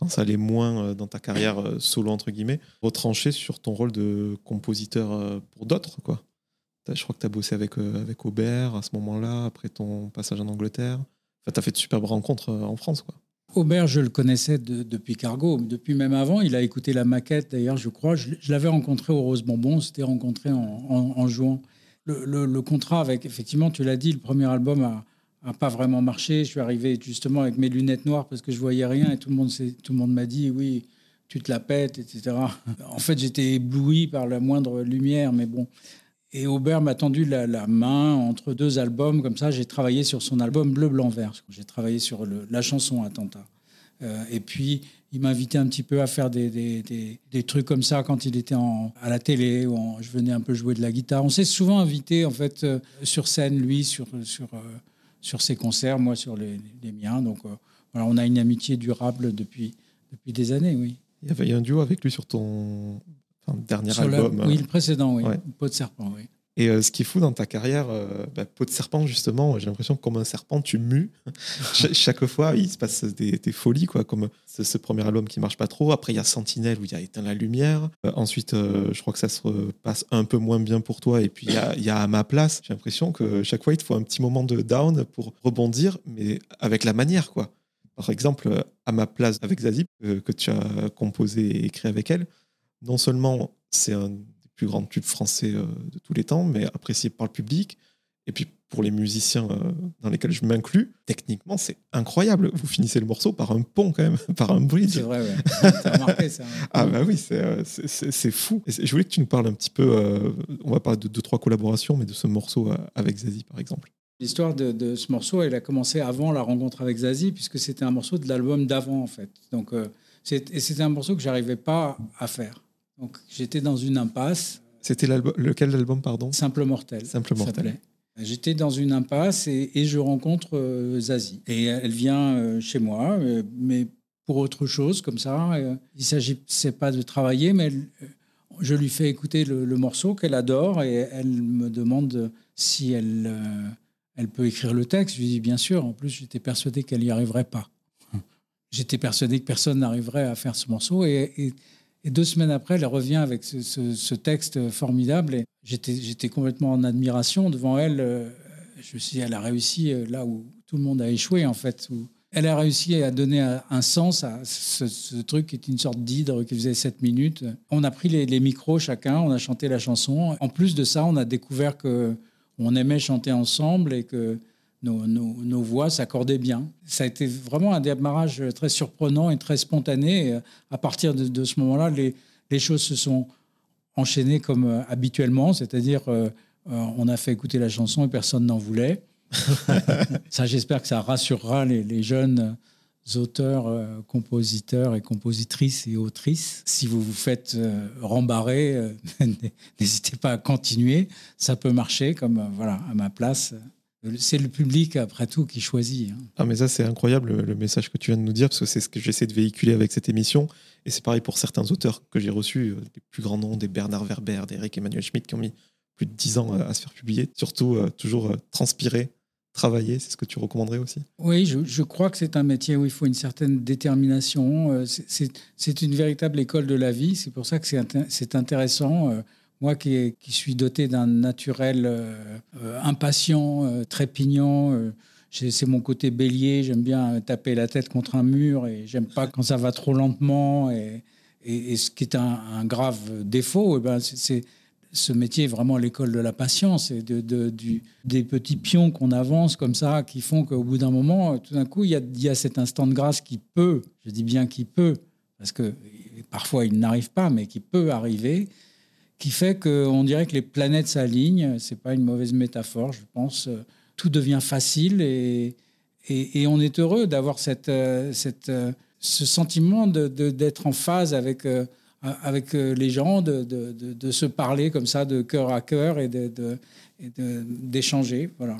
quand ça allait moins euh, dans ta carrière euh, solo, entre guillemets, retranché sur ton rôle de compositeur euh, pour d'autres, quoi. Je crois que tu as bossé avec, avec Aubert à ce moment-là, après ton passage en Angleterre. Enfin, tu as fait de superbes rencontres en France, quoi. Aubert, je le connaissais depuis Cargo, depuis même avant. Il a écouté la maquette, d'ailleurs, je crois. Je, l'avais rencontré au Rose Bonbon, on s'était rencontré en, jouant. Le, le, contrat avec, effectivement, tu l'as dit, le premier album a, n'a pas vraiment marché. Je suis arrivé justement avec mes lunettes noires parce que je voyais rien et tout le monde, tout le monde m'a dit oui, tu te la pètes, etc. En fait, j'étais ébloui par la moindre lumière, mais bon. Et Aubert m'a tendu la, main entre deux albums, comme ça. J'ai travaillé sur son album Bleu, Blanc, Vert. J'ai travaillé sur la chanson Attentat. Euh, et puis, il m'a invité un petit peu à faire des, des, des, trucs comme ça quand il était à la télé, où je venais un peu jouer de la guitare. On s'est souvent invité, en fait, euh, sur scène, lui, sur, sur, euh, sur ses concerts, moi sur les, miens. Donc euh, voilà, on a une amitié durable depuis, depuis des années, oui. Il y avait un duo avec lui sur ton dernier album. oui, le précédent, oui. Peau de serpent, oui. Et euh, ce qui est fou dans ta carrière, euh, bah, peau de serpent, justement, j'ai l'impression que comme un serpent, tu mues. chaque fois, il se passe des, folies, quoi, comme ce, premier album qui marche pas trop. Après, il y a Sentinelle où il y a éteint la lumière. Euh, ensuite, je crois que ça se passe un peu moins bien pour toi. Et puis, il y a, a, à ma place. J'ai l'impression que chaque fois, il te faut un petit moment de down pour rebondir, mais avec la manière, quoi. Par exemple, à ma place avec Zazie, que tu as composé et écrit avec elle, non seulement c'est un plus grand tube français euh, de tous les temps, mais apprécié par le public. Et puis pour les musiciens euh, dans lesquels je m'inclus, techniquement, c'est incroyable. Vous finissez le morceau par un pont, quand même, par un bridge. C'est vrai, ouais. T'as remarqué ça. Hein. ah, bah oui, euh, c'est fou. Et je voulais que tu nous parles un petit peu, on va parler de deux, trois collaborations, mais de ce morceau avec Zazie, par exemple. L'histoire de, de, ce morceau, elle a commencé avant la rencontre avec Zazie, puisque c'était un morceau de l'album d'avant, en fait. Donc, et c'était un morceau que j'arrivais pas à faire. Donc j'étais dans une impasse. C'était lequel album, pardon? Simple Mortel. Simple Mortel. J'étais dans une impasse et, je rencontre euh, Zazie. Et elle vient euh, chez moi, euh, mais pour autre chose, comme ça. il ne s'agissait pas de travailler, mais je lui fais écouter le, morceau qu'elle adore et elle me demande si elle, elle peut écrire le texte. Je lui dis bien sûr. En plus, j'étais persuadé qu'elle n'y arriverait pas. J'étais persuadé que personne n'arriverait à faire ce morceau. et et deux semaines après, elle revient avec ce, texte formidable. Et j'étais complètement en admiration devant elle. Euh, je me suis dit, elle a réussi euh, là où tout le monde a échoué, en fait. Elle a réussi à donner un sens à ce, truc qui est une sorte d'hydre qui faisait sept minutes. On a pris les, les, micros chacun, on a chanté la chanson. En plus de ça, on a découvert que on aimait chanter ensemble et que nos, voix s'accordaient bien. Ça a été vraiment un démarrage très surprenant et très spontané. à partir de, ce moment-là, les, choses se sont enchaînées comme euh, habituellement, c'est-à-dire euh, euh, on a fait écouter la chanson et personne n'en voulait. ça, j'espère que ça rassurera les, jeunes auteurs, compositeurs et compositrices et autrices. Si vous vous faites rembarrer, n'hésitez pas à continuer. Ça peut marcher, comme voilà, à ma place. C'est le public, après tout, qui choisit. Hein. Ah, mais ça, c'est incroyable le message que tu viens de nous dire, parce que c'est ce que j'essaie de véhiculer avec cette émission. Et c'est pareil pour certains auteurs que j'ai reçus, euh, des plus grands noms, des Bernard Werber, des Eric Emmanuel Schmitt, qui ont mis plus de dix ans à se faire publier. Surtout, euh, toujours euh, transpirer, travailler, c'est ce que tu recommanderais aussi? Oui, je, crois que c'est un métier où il faut une certaine détermination. C'est une véritable école de la vie. C'est pour ça que c'est intéressant moi qui, suis doté d'un naturel euh, euh, impatient, euh, trépignant, c'est mon côté bélier, j'aime bien taper la tête contre un mur et j'aime pas quand ça va trop lentement. Et, ce qui est un, grave défaut, eh ben c'est ce métier est vraiment l'école de la patience et de, des petits pions qu'on avance comme ça qui font qu'au bout d'un moment, tout d'un coup, il y, a, cet instant de grâce qui peut, je dis bien qui peut, parce que parfois il n'arrive pas, mais qui peut arriver qui fait qu'on dirait que les planètes s'alignent. C'est pas une mauvaise métaphore, je pense. Tout devient facile et, et, on est heureux d'avoir cette, cette, ce sentiment d'être de, en phase avec, avec les gens, de, de, se parler comme ça de cœur à cœur et d'échanger. Voilà.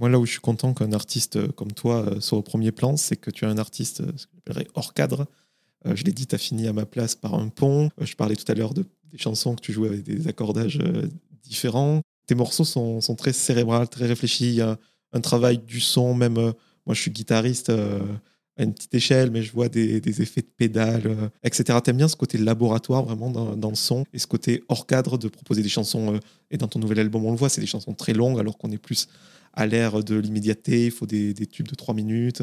Moi, là où je suis content qu'un artiste comme toi soit au premier plan, c'est que tu es un artiste ce hors cadre. je l'ai dit, tu as fini à ma place par un pont. je parlais tout à l'heure de des chansons que tu joues avec des accordages euh, différents. Tes morceaux sont, sont très cérébrales, très réfléchis. Il y a un travail du son, même euh, moi je suis guitariste euh, à une petite échelle, mais je vois des, effets de pédale, etc. T'aimes bien ce côté laboratoire vraiment dans, le son et ce côté hors cadre de proposer des chansons. et dans ton nouvel album, on le voit, c'est des chansons très longues alors qu'on est plus à l'ère de l'immédiateté, il faut des, tubes de trois minutes.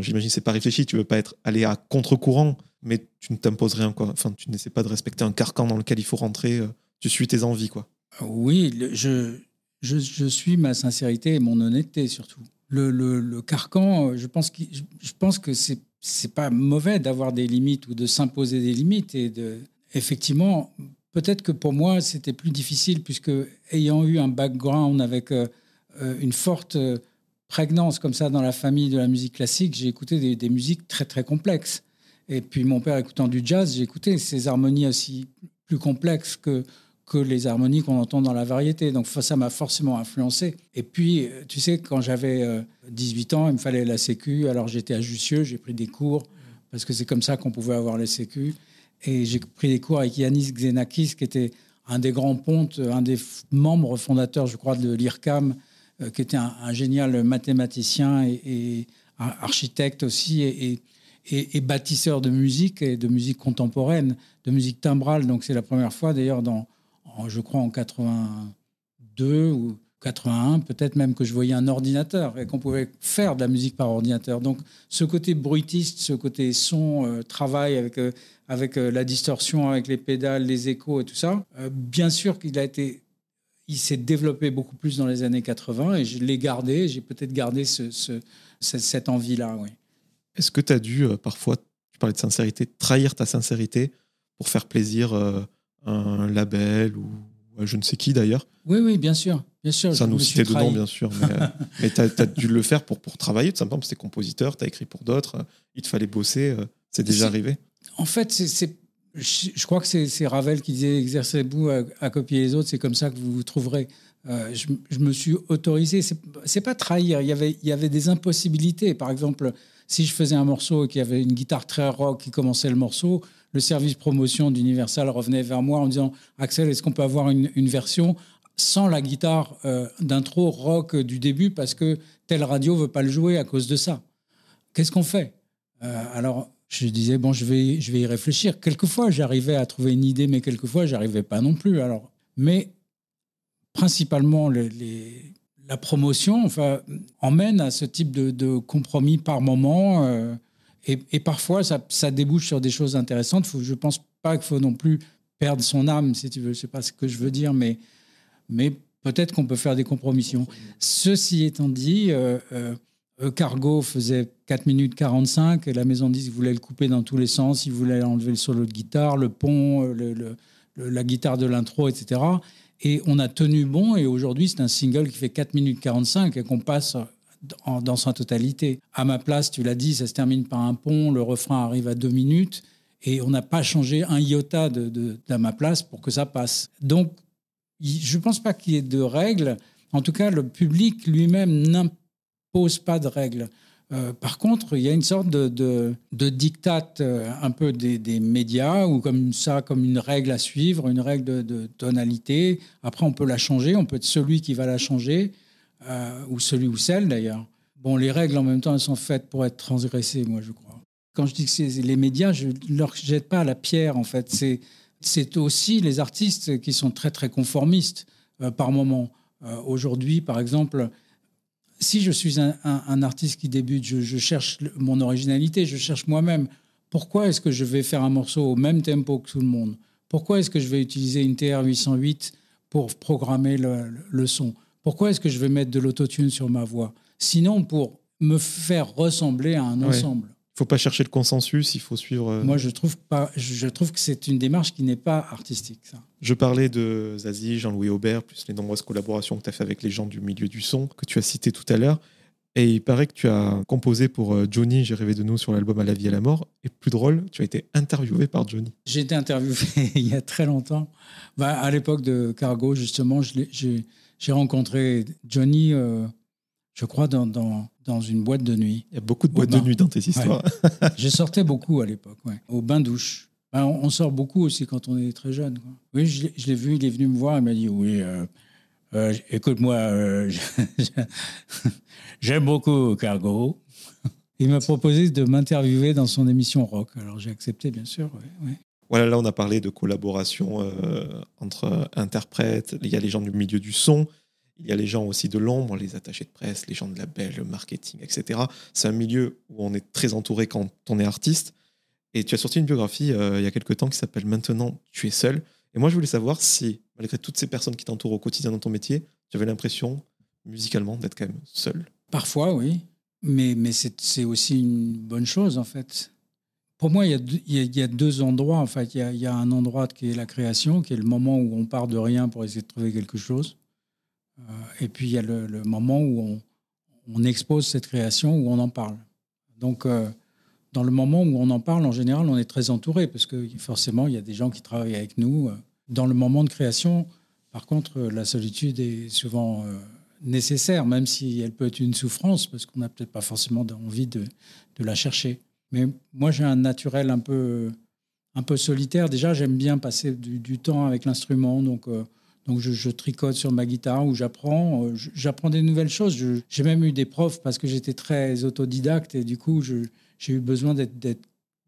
J'imagine c'est pas réfléchi, tu veux pas être aller à contre-courant mais tu ne t'imposes rien, quoi. Enfin, tu n'essaies pas de respecter un carcan dans lequel il faut rentrer. Euh, tu suis tes envies, quoi. Oui, je, je, suis ma sincérité et mon honnêteté, surtout. Le, le, le carcan, je pense que, je pense que c'est c'est pas mauvais d'avoir des limites ou de s'imposer des limites et de effectivement peut-être que pour moi c'était plus difficile puisque ayant eu un background avec euh, euh, une forte prégnance comme ça dans la famille de la musique classique j'ai écouté des, des, musiques très très complexes et puis mon père écoutant du jazz, écouté ces harmonies aussi plus complexes que, que les harmonies qu'on entend dans la variété. Donc ça m'a forcément influencé. Et puis, tu sais, quand j'avais 18 euh, ans, il me fallait la sécu. Alors j'étais à Jussieu, j'ai pris des cours, parce que c'est comme ça qu'on pouvait avoir la sécu. Et j'ai pris des cours avec Yanis Xenakis, qui était un des grands pontes, un des membres fondateurs, je crois, de l'IRCAM, euh, qui était un, génial mathématicien et, architecte aussi. Bâtisseur de musique et de musique contemporaine, de musique timbrale. Donc c'est la première fois d'ailleurs dans, je crois en 82 ou 81, peut-être même que je voyais un ordinateur et qu'on pouvait faire de la musique par ordinateur. Donc ce côté bruitiste, ce côté son, euh, travail avec, euh, avec euh, la distorsion, avec les pédales, les échos et tout ça, bien sûr qu'il a été il s'est développé beaucoup plus dans les années 80 et je l'ai gardé, j'ai peut-être gardé ce, cette envie-là, oui. Est-ce que tu as dû euh, parfois, tu parlais de sincérité, trahir ta sincérité pour faire plaisir euh, à un label ou à je ne sais qui d'ailleurs? Oui, oui, bien sûr. Bien sûr Ça nous citait dedans, bien sûr. Mais, tu as, dû le faire pour, pour travailler, tout simplement, parce que tu es compositeur, tu as écrit pour d'autres, euh, il te fallait bosser. C'est déjà arrivé? En fait, c'est je crois que c'est Ravel qui disait exercez-vous à, copier les autres, c'est comme ça que vous vous trouverez. je, je, me suis autorisé, c'est pas trahir, il y, avait, il y avait des impossibilités. Par exemple, si je faisais un morceau et qu'il y avait une guitare très rock qui commençait le morceau, le service promotion d'Universal revenait vers moi en disant Axel, est-ce qu'on peut avoir une, version sans la guitare euh, d'intro rock du début parce que telle radio veut pas le jouer à cause de ça? Qu'est-ce qu'on fait? Euh, Alors je disais bon, je vais, je vais y réfléchir. Quelquefois, j'arrivais à trouver une idée, mais quelquefois, j'arrivais pas non plus. Alors, mais principalement les la promotion enfin, emmène à ce type de, compromis par moment. Euh, et, parfois, ça, débouche sur des choses intéressantes. Faut, je ne pense pas qu'il faut non plus perdre son âme, si tu veux. Je sais pas ce que je veux dire, mais, mais peut-être qu'on peut faire des compromissions. Ceci étant dit, euh, euh, Cargo faisait 4 minutes 45 et la maison 10 voulait le couper dans tous les sens. Il voulait enlever le solo de guitare, le pont, la guitare de l'intro, etc. Et on a tenu bon, et aujourd'hui, c'est un single qui fait 4 minutes 45 et qu'on passe dans sa totalité. À ma place, tu l'as dit, ça se termine par un pont, le refrain arrive à 2 minutes, et on n'a pas changé un iota de, de, ma place pour que ça passe. Donc, je ne pense pas qu'il y ait de règles. En tout cas, le public lui-même n'impose pas de règles. Euh, par contre, il y a une sorte de, de, diktat euh, un peu des, médias, ou comme ça, comme une règle à suivre, une règle de, tonalité. Après, on peut la changer, on peut être celui qui va la changer, euh, ou celui ou celle d'ailleurs. Bon, les règles en même temps, elles sont faites pour être transgressées, moi, je crois. Quand je dis que c'est les médias, je ne leur jette pas la pierre, en fait. C'est aussi les artistes qui sont très, très conformistes par moment. Aujourd'hui, par exemple, si je suis un, artiste qui débute, je, cherche mon originalité, je cherche moi-même. Pourquoi est-ce que je vais faire un morceau au même tempo que tout le monde? Pourquoi est-ce que je vais utiliser une TR-808 pour programmer le, son? Pourquoi est-ce que je vais mettre de l'autotune sur ma voix? Sinon, pour me faire ressembler à un ensemble. Faut pas chercher le consensus, il faut suivre. euh, Moi, je trouve, pas, je trouve que c'est une démarche qui n'est pas artistique. Ça. Je parlais de Zazie, Jean-Louis Aubert, plus les nombreuses collaborations que tu as fait avec les gens du milieu du son, que tu as cité tout à l'heure. Et il paraît que tu as composé pour euh, Johnny, J'ai rêvé de nous sur l'album À la vie et à la mort. Et plus drôle, tu as été interviewé par Johnny. J'ai été interviewé il y a très longtemps. Bah, à l'époque de Cargo, justement, j'ai rencontré Johnny, euh, je crois, dans, dans, dans une boîte de nuit. Il y a beaucoup de boîtes de nuit dans tes histoires. Je sortais beaucoup à l'époque, ouais, au bain-douche. Bah, on, on sort beaucoup aussi quand on est très jeune. quoi. Oui, je l'ai- je l'ai vu, il est venu me voir, il m'a dit Oui, euh, euh, écoute-moi, euh, j'aime beaucoup Cargo. Il m'a proposé de m'interviewer dans son émission rock. Alors j'ai accepté, bien sûr. ouais, ouais. Voilà, là, on a parlé de collaboration euh, entre interprètes. Il y a les gens du milieu du son. Il y a les gens aussi de l'ombre, les attachés de presse, les gens de label, le marketing, etc. C'est un milieu où on est très entouré quand on est artiste. Et tu as sorti une biographie euh, il y a quelques temps qui s'appelle Maintenant, tu es seul. Et moi, je voulais savoir si, malgré toutes ces personnes qui t'entourent au quotidien dans ton métier, tu avais l'impression, musicalement, d'être quand même seul. Parfois, oui. Mais, mais c'est aussi une bonne chose, en fait. Pour moi, il y a deux, y a- deux endroits. En fait, il y, il y a un endroit qui est la création, qui est le moment où on part de rien pour essayer de trouver quelque chose. Euh, et puis, il y a le, moment où on, expose cette création, où on en parle. Donc, euh, dans le moment où on en parle, en général, on est très entouré, parce que forcément, il y a des gens qui travaillent avec nous. euh. Dans le moment de création, par contre, la solitude est souvent nécessaire, même si elle peut être une souffrance, parce qu'on n'a peut-être pas forcément envie de, la chercher. Mais moi, j'ai un naturel un peu, un peu solitaire. Déjà, j'aime bien passer du, temps avec l'instrument, donc, donc je, tricote sur ma guitare ou j'apprends. euh, j'apprends des nouvelles choses. J'ai même eu des profs parce que j'étais très autodidacte et du coup, j'ai eu besoin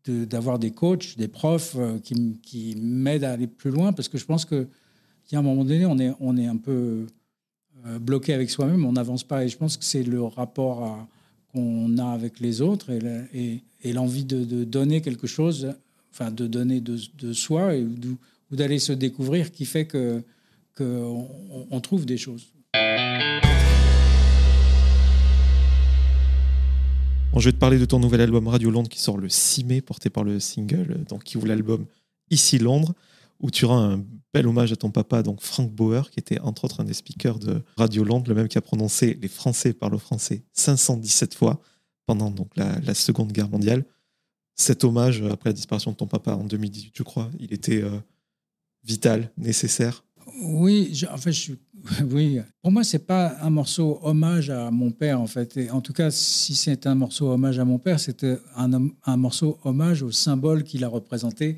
d'avoir des coachs, des profs euh, qui, m'aident à aller plus loin parce que je pense qu'il y a un moment donné, on est, un peu euh, bloqué avec soi-même, on n'avance pas. Et je pense que c'est le rapport qu'on a avec les autres et, l'envie de, donner quelque chose, enfin de donner de, soi et, ou d'aller se découvrir qui fait que qu'on on trouve des choses. Bon, je vais te parler de ton nouvel album Radio Londres qui sort le 6 mai, porté par le single, euh, donc qui ouvre l'album Ici Londres, où tu rends un bel hommage à ton papa, donc Frank Bauer, qui était entre autres un des speakers de Radio Londres, le même qui a prononcé Les Français parlent français 517 fois pendant donc la, Seconde Guerre mondiale. Cet hommage, après la disparition de ton papa en 2018, je crois, il était euh, vital, nécessaire. Oui, je, en fait, je oui. Pour moi, c'est pas un morceau hommage à mon père, en fait. En tout cas, si c'est un morceau hommage à mon père, c'était un, un morceau hommage au symbole qu'il a représenté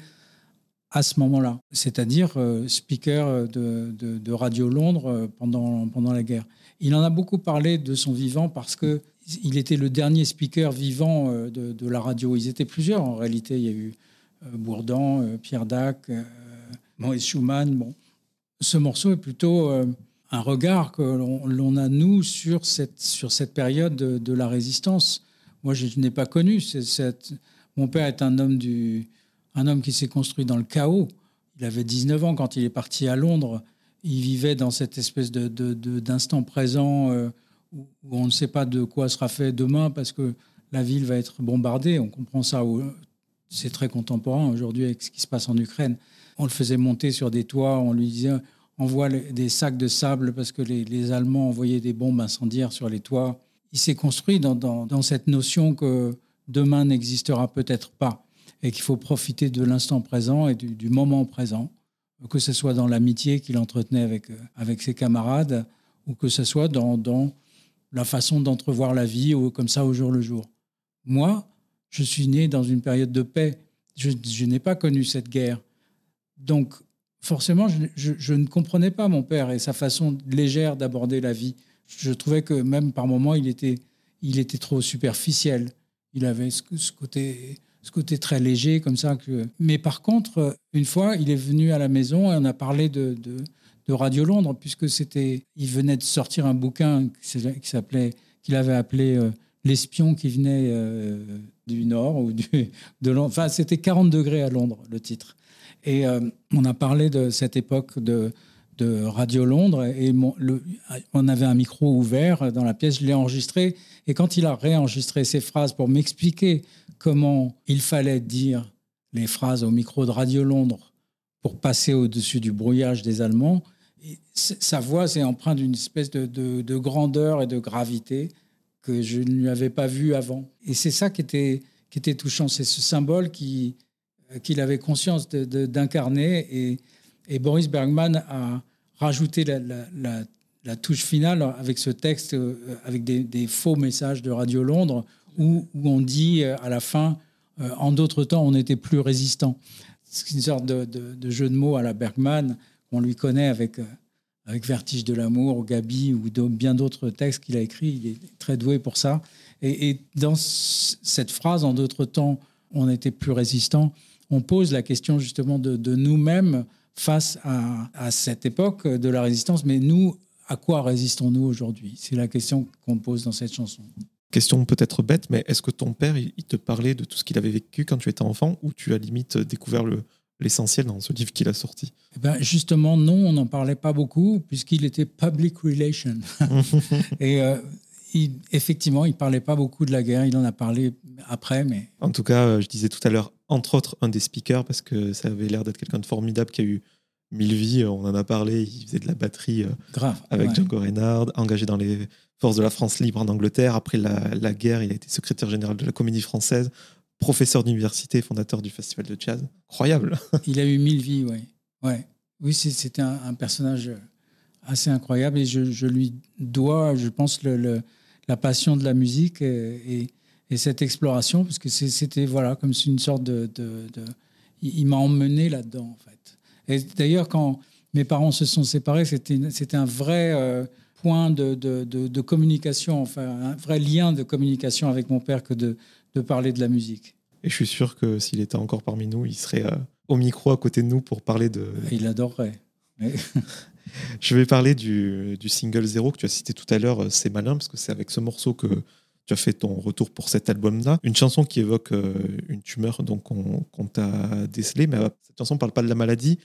à ce moment-là, c'est-à-dire euh, speaker de, de- Radio Londres euh, pendant, pendant la guerre. Il en a beaucoup parlé de son vivant parce que il était le dernier speaker vivant euh, de, la radio. Ils étaient plusieurs en réalité. Il y a eu Bourdan, Pierre Dac, Maurice Schumann. Bon, ce morceau est plutôt euh, un regard que l'on a, nous, sur cette, sur cette période de, la résistance. Moi, je, n'ai pas connu. Mon père est un homme, du, un homme qui s'est construit dans le chaos. Il avait 19 ans quand il est parti à Londres. Il vivait dans cette espèce de- de- de- d'instant présent euh, où, on ne sait pas de quoi sera fait demain parce que la ville va être bombardée. On comprend ça. C'est très contemporain aujourd'hui avec ce qui se passe en Ukraine. On le faisait monter sur des toits, on lui disait envoie les- des sacs de sable parce que les, Allemands envoyaient des bombes incendiaires sur les toits. Il s'est construit dans, cette notion que demain n'existera peut-être pas et qu'il faut profiter de l'instant présent et du, moment présent, que ce soit dans l'amitié qu'il entretenait avec, euh, avec ses camarades ou que ce soit dans, la façon d'entrevoir la vie comme ça au jour le jour. Moi, je suis né dans une période de paix. Je, je n'ai pas connu cette guerre. Donc, forcément, je, ne comprenais pas mon père et sa façon légère d'aborder la vie. Je trouvais que même par moments, il était, il était trop superficiel. Il avait ce, côté, ce côté très léger comme ça. Mais par contre, une fois, il est venu à la maison et on a parlé de, de, de Radio Londres puisque c'était, il venait de sortir un bouquin qui s'appelait, qu'il avait appelé euh, L'espion qui venait euh, du Nord ou du, de Londres. Enfin, c'était 40 degrés à Londres, le titre. Et euh, on a parlé de cette époque de, Radio Londres et on avait un micro ouvert dans la pièce. Je l'ai enregistré et quand il a réenregistré ces phrases pour m'expliquer comment il fallait dire les phrases au micro de Radio Londres pour passer au-dessus du brouillage des Allemands, sa voix s'est empreinte d'une espèce de, grandeur et de gravité que je ne lui avais pas vu avant. Et c'est ça qui était, qui touchant, c'est ce symbole qu'il avait conscience d'incarner et Boris Bergman a rajouté la, touche finale avec ce texte, euh, avec des, faux messages de Radio Londres, où, on dit euh, à la fin, euh, en d'autres temps, on était plus résistant. C'est une sorte de, jeu de mots à la Bergman qu'on lui connaît avec, avec Vertige de l'amour, Gabi ou bien d'autres textes qu'il a écrits. Il est très doué pour ça. Et, et dans cette phrase, en d'autres temps, on était plus résistant, on pose la question justement de, de nous-mêmes face à, cette époque de la résistance. Mais nous, à quoi résistons-nous aujourd'hui? C'est la question qu'on pose dans cette chanson. Question peut-être bête, mais est-ce que ton père, il te parlait de tout ce qu'il avait vécu quand tu étais enfant ou tu as limite découvert le, l'essentiel dans ce livre qu'il a sorti? Eh ben Justement, non, on n'en parlait pas beaucoup puisqu'il était public relation. Et euh, effectivement, il ne parlait pas beaucoup de la guerre, il en a parlé après. mais En tout cas, euh, je disais tout à l'heure, entre autres, un des speakers, parce que ça avait l'air d'être quelqu'un de formidable qui a eu mille vies, on en a parlé, il faisait de la batterie euh, Grave, avec Django Reinhardt, engagé dans les forces de la France libre en Angleterre. Après la, guerre, il a été secrétaire général de la Comédie Française, professeur d'université, fondateur du Festival de Jazz. Incroyable Il a eu mille vies, oui. Ouais. Oui, c'était un, personnage assez incroyable et je, lui dois, je pense, le la passion de la musique et, cette exploration, parce que c'était voilà, comme une sorte de. il m'a emmené là-dedans, en fait. Et d'ailleurs, quand mes parents se sont séparés, c'était un vrai euh, point de, communication, enfin, un vrai lien de communication avec mon père que de, parler de la musique. Et je suis sûr que s'il était encore parmi nous, il serait euh, au micro à côté de nous pour parler de. Il adorerait. Je vais parler du, single Zéro que tu as cité tout à l'heure, euh, C'est malin, parce que c'est avec ce morceau que tu as fait ton retour pour cet album-là. Une chanson qui évoque euh, une tumeur qu'on t'a décelée, mais euh, cette chanson ne parle pas de la maladie,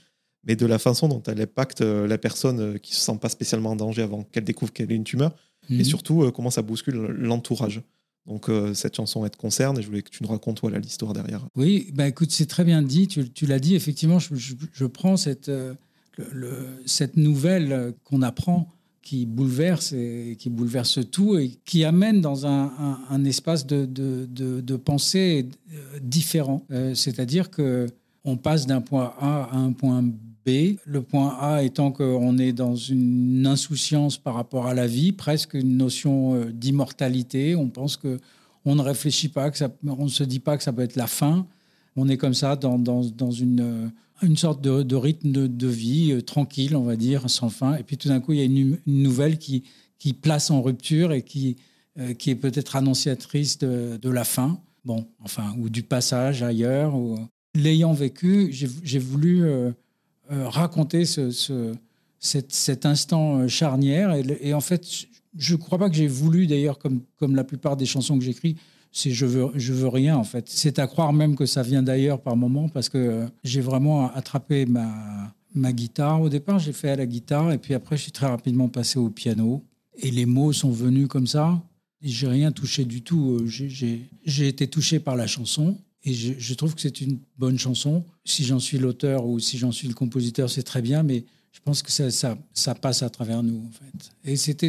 mais de la façon dont elle impacte la personne qui ne se sent pas spécialement en danger avant qu'elle découvre qu'elle est une tumeur, et mhm. surtout comment ça bouscule l'entourage. Donc cette chanson, elle te concerne et je voulais que tu nous racontes voilà l'histoire derrière. Oui, bah écoute, c'est très bien dit. Tu, l'as dit, effectivement, je, je prends cette, cette nouvelle qu'on apprend qui bouleverse et qui bouleverse tout et qui amène dans un, espace de, pensée euh, différent. Euh, c'est-à-dire que on passe d'un point A à un point B. Le point A étant qu'on est dans une insouciance par rapport à la vie, presque une notion euh, d'immortalité. On pense que on ne réfléchit pas, que on ne se dit pas que ça peut être la fin. On est comme ça dans une une sorte de, rythme de, vie euh, tranquille, on va dire, sans fin. Et puis tout d'un coup, il y a une, nouvelle qui, qui place en rupture et qui, euh, qui est peut-être annonciatrice de, la fin, bon, enfin, ou du passage ailleurs. Ou... L'ayant vécu, j'ai voulu euh, raconter ce, cet, instant charnière. Et, et, en fait, je ne crois pas que j'ai voulu, d'ailleurs, comme, comme la plupart des chansons que j'écris, c'est je veux, je veux rien en fait. C'est à croire même que ça vient d'ailleurs par moment parce que j'ai vraiment attrapé ma, guitare. Au départ, j'ai fait à la guitare et puis après, je suis très rapidement passé au piano. Et les mots sont venus comme ça. J'ai rien touché du tout. Euh, j'ai été touché par la chanson et je, trouve que c'est une bonne chanson. Si j'en suis l'auteur ou si j'en suis le compositeur, c'est très bien, mais je pense que ça, ça, passe à travers nous en fait. Et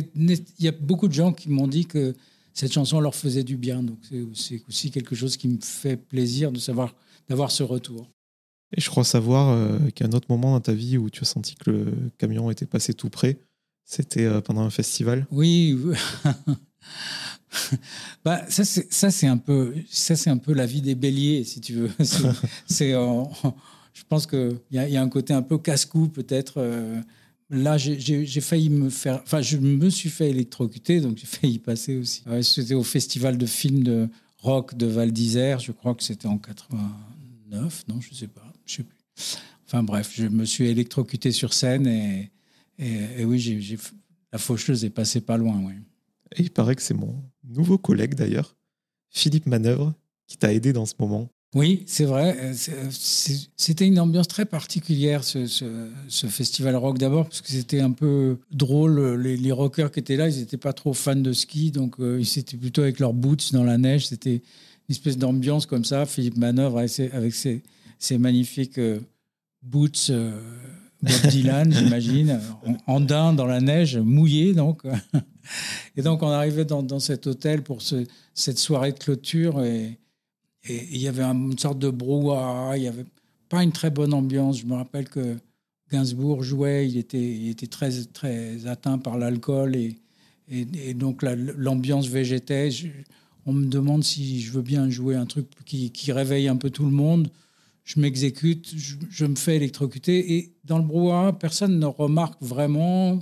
il y a beaucoup de gens qui m'ont dit que cette chanson leur faisait du bien. Donc c'est aussi quelque chose qui me fait plaisir de savoir d'avoir ce retour. Et je crois savoir euh, qu'à un autre moment dans ta vie où tu as senti que le camion était passé tout près, c'était euh, pendant un festival? Oui. bah, ça c'est un peu ça c'est un peu la vie des béliers si tu veux. C'est je pense qu'il y, y, a un côté un peu casse-cou peut-être. Là, j'ai failli me faire. Enfin, je me suis fait électrocuter, donc j'ai failli passer aussi. c'était au festival de films de rock de Val d'Isère, je crois que c'était en 89, non, je sais pas, je sais plus. Enfin bref, je me suis électrocuté sur scène et, et, oui, j'ai la faucheuse est passée pas loin. Oui. Et il paraît que c'est mon nouveau collègue d'ailleurs, Philippe Manœuvre, qui t'a aidé dans ce moment. Oui, c'est vrai. Euh, euh, c'était une ambiance très particulière, ce, festival rock d'abord, parce que c'était un peu drôle. Les, rockers qui étaient là, ils n'étaient pas trop fans de ski, donc euh, ils étaient plutôt avec leurs boots dans la neige. C'était une espèce d'ambiance comme ça. Philippe Manœuvre avec ses, magnifiques boots. Bob Dylan, j'imagine, en, daim dans la neige, mouillé donc. Et donc on arrivait dans, dans cet hôtel pour cette soirée de clôture et, et il y avait une sorte de brouhaha, il n'y avait pas une très bonne ambiance. Je me rappelle que Gainsbourg jouait, il était, il était très, très atteint par l'alcool et, et, donc l'ambiance végétait. on me demande si je veux bien jouer un truc qui, qui réveille un peu tout le monde. Je m'exécute, je, me fais électrocuter et dans le brouhaha, personne ne remarque vraiment.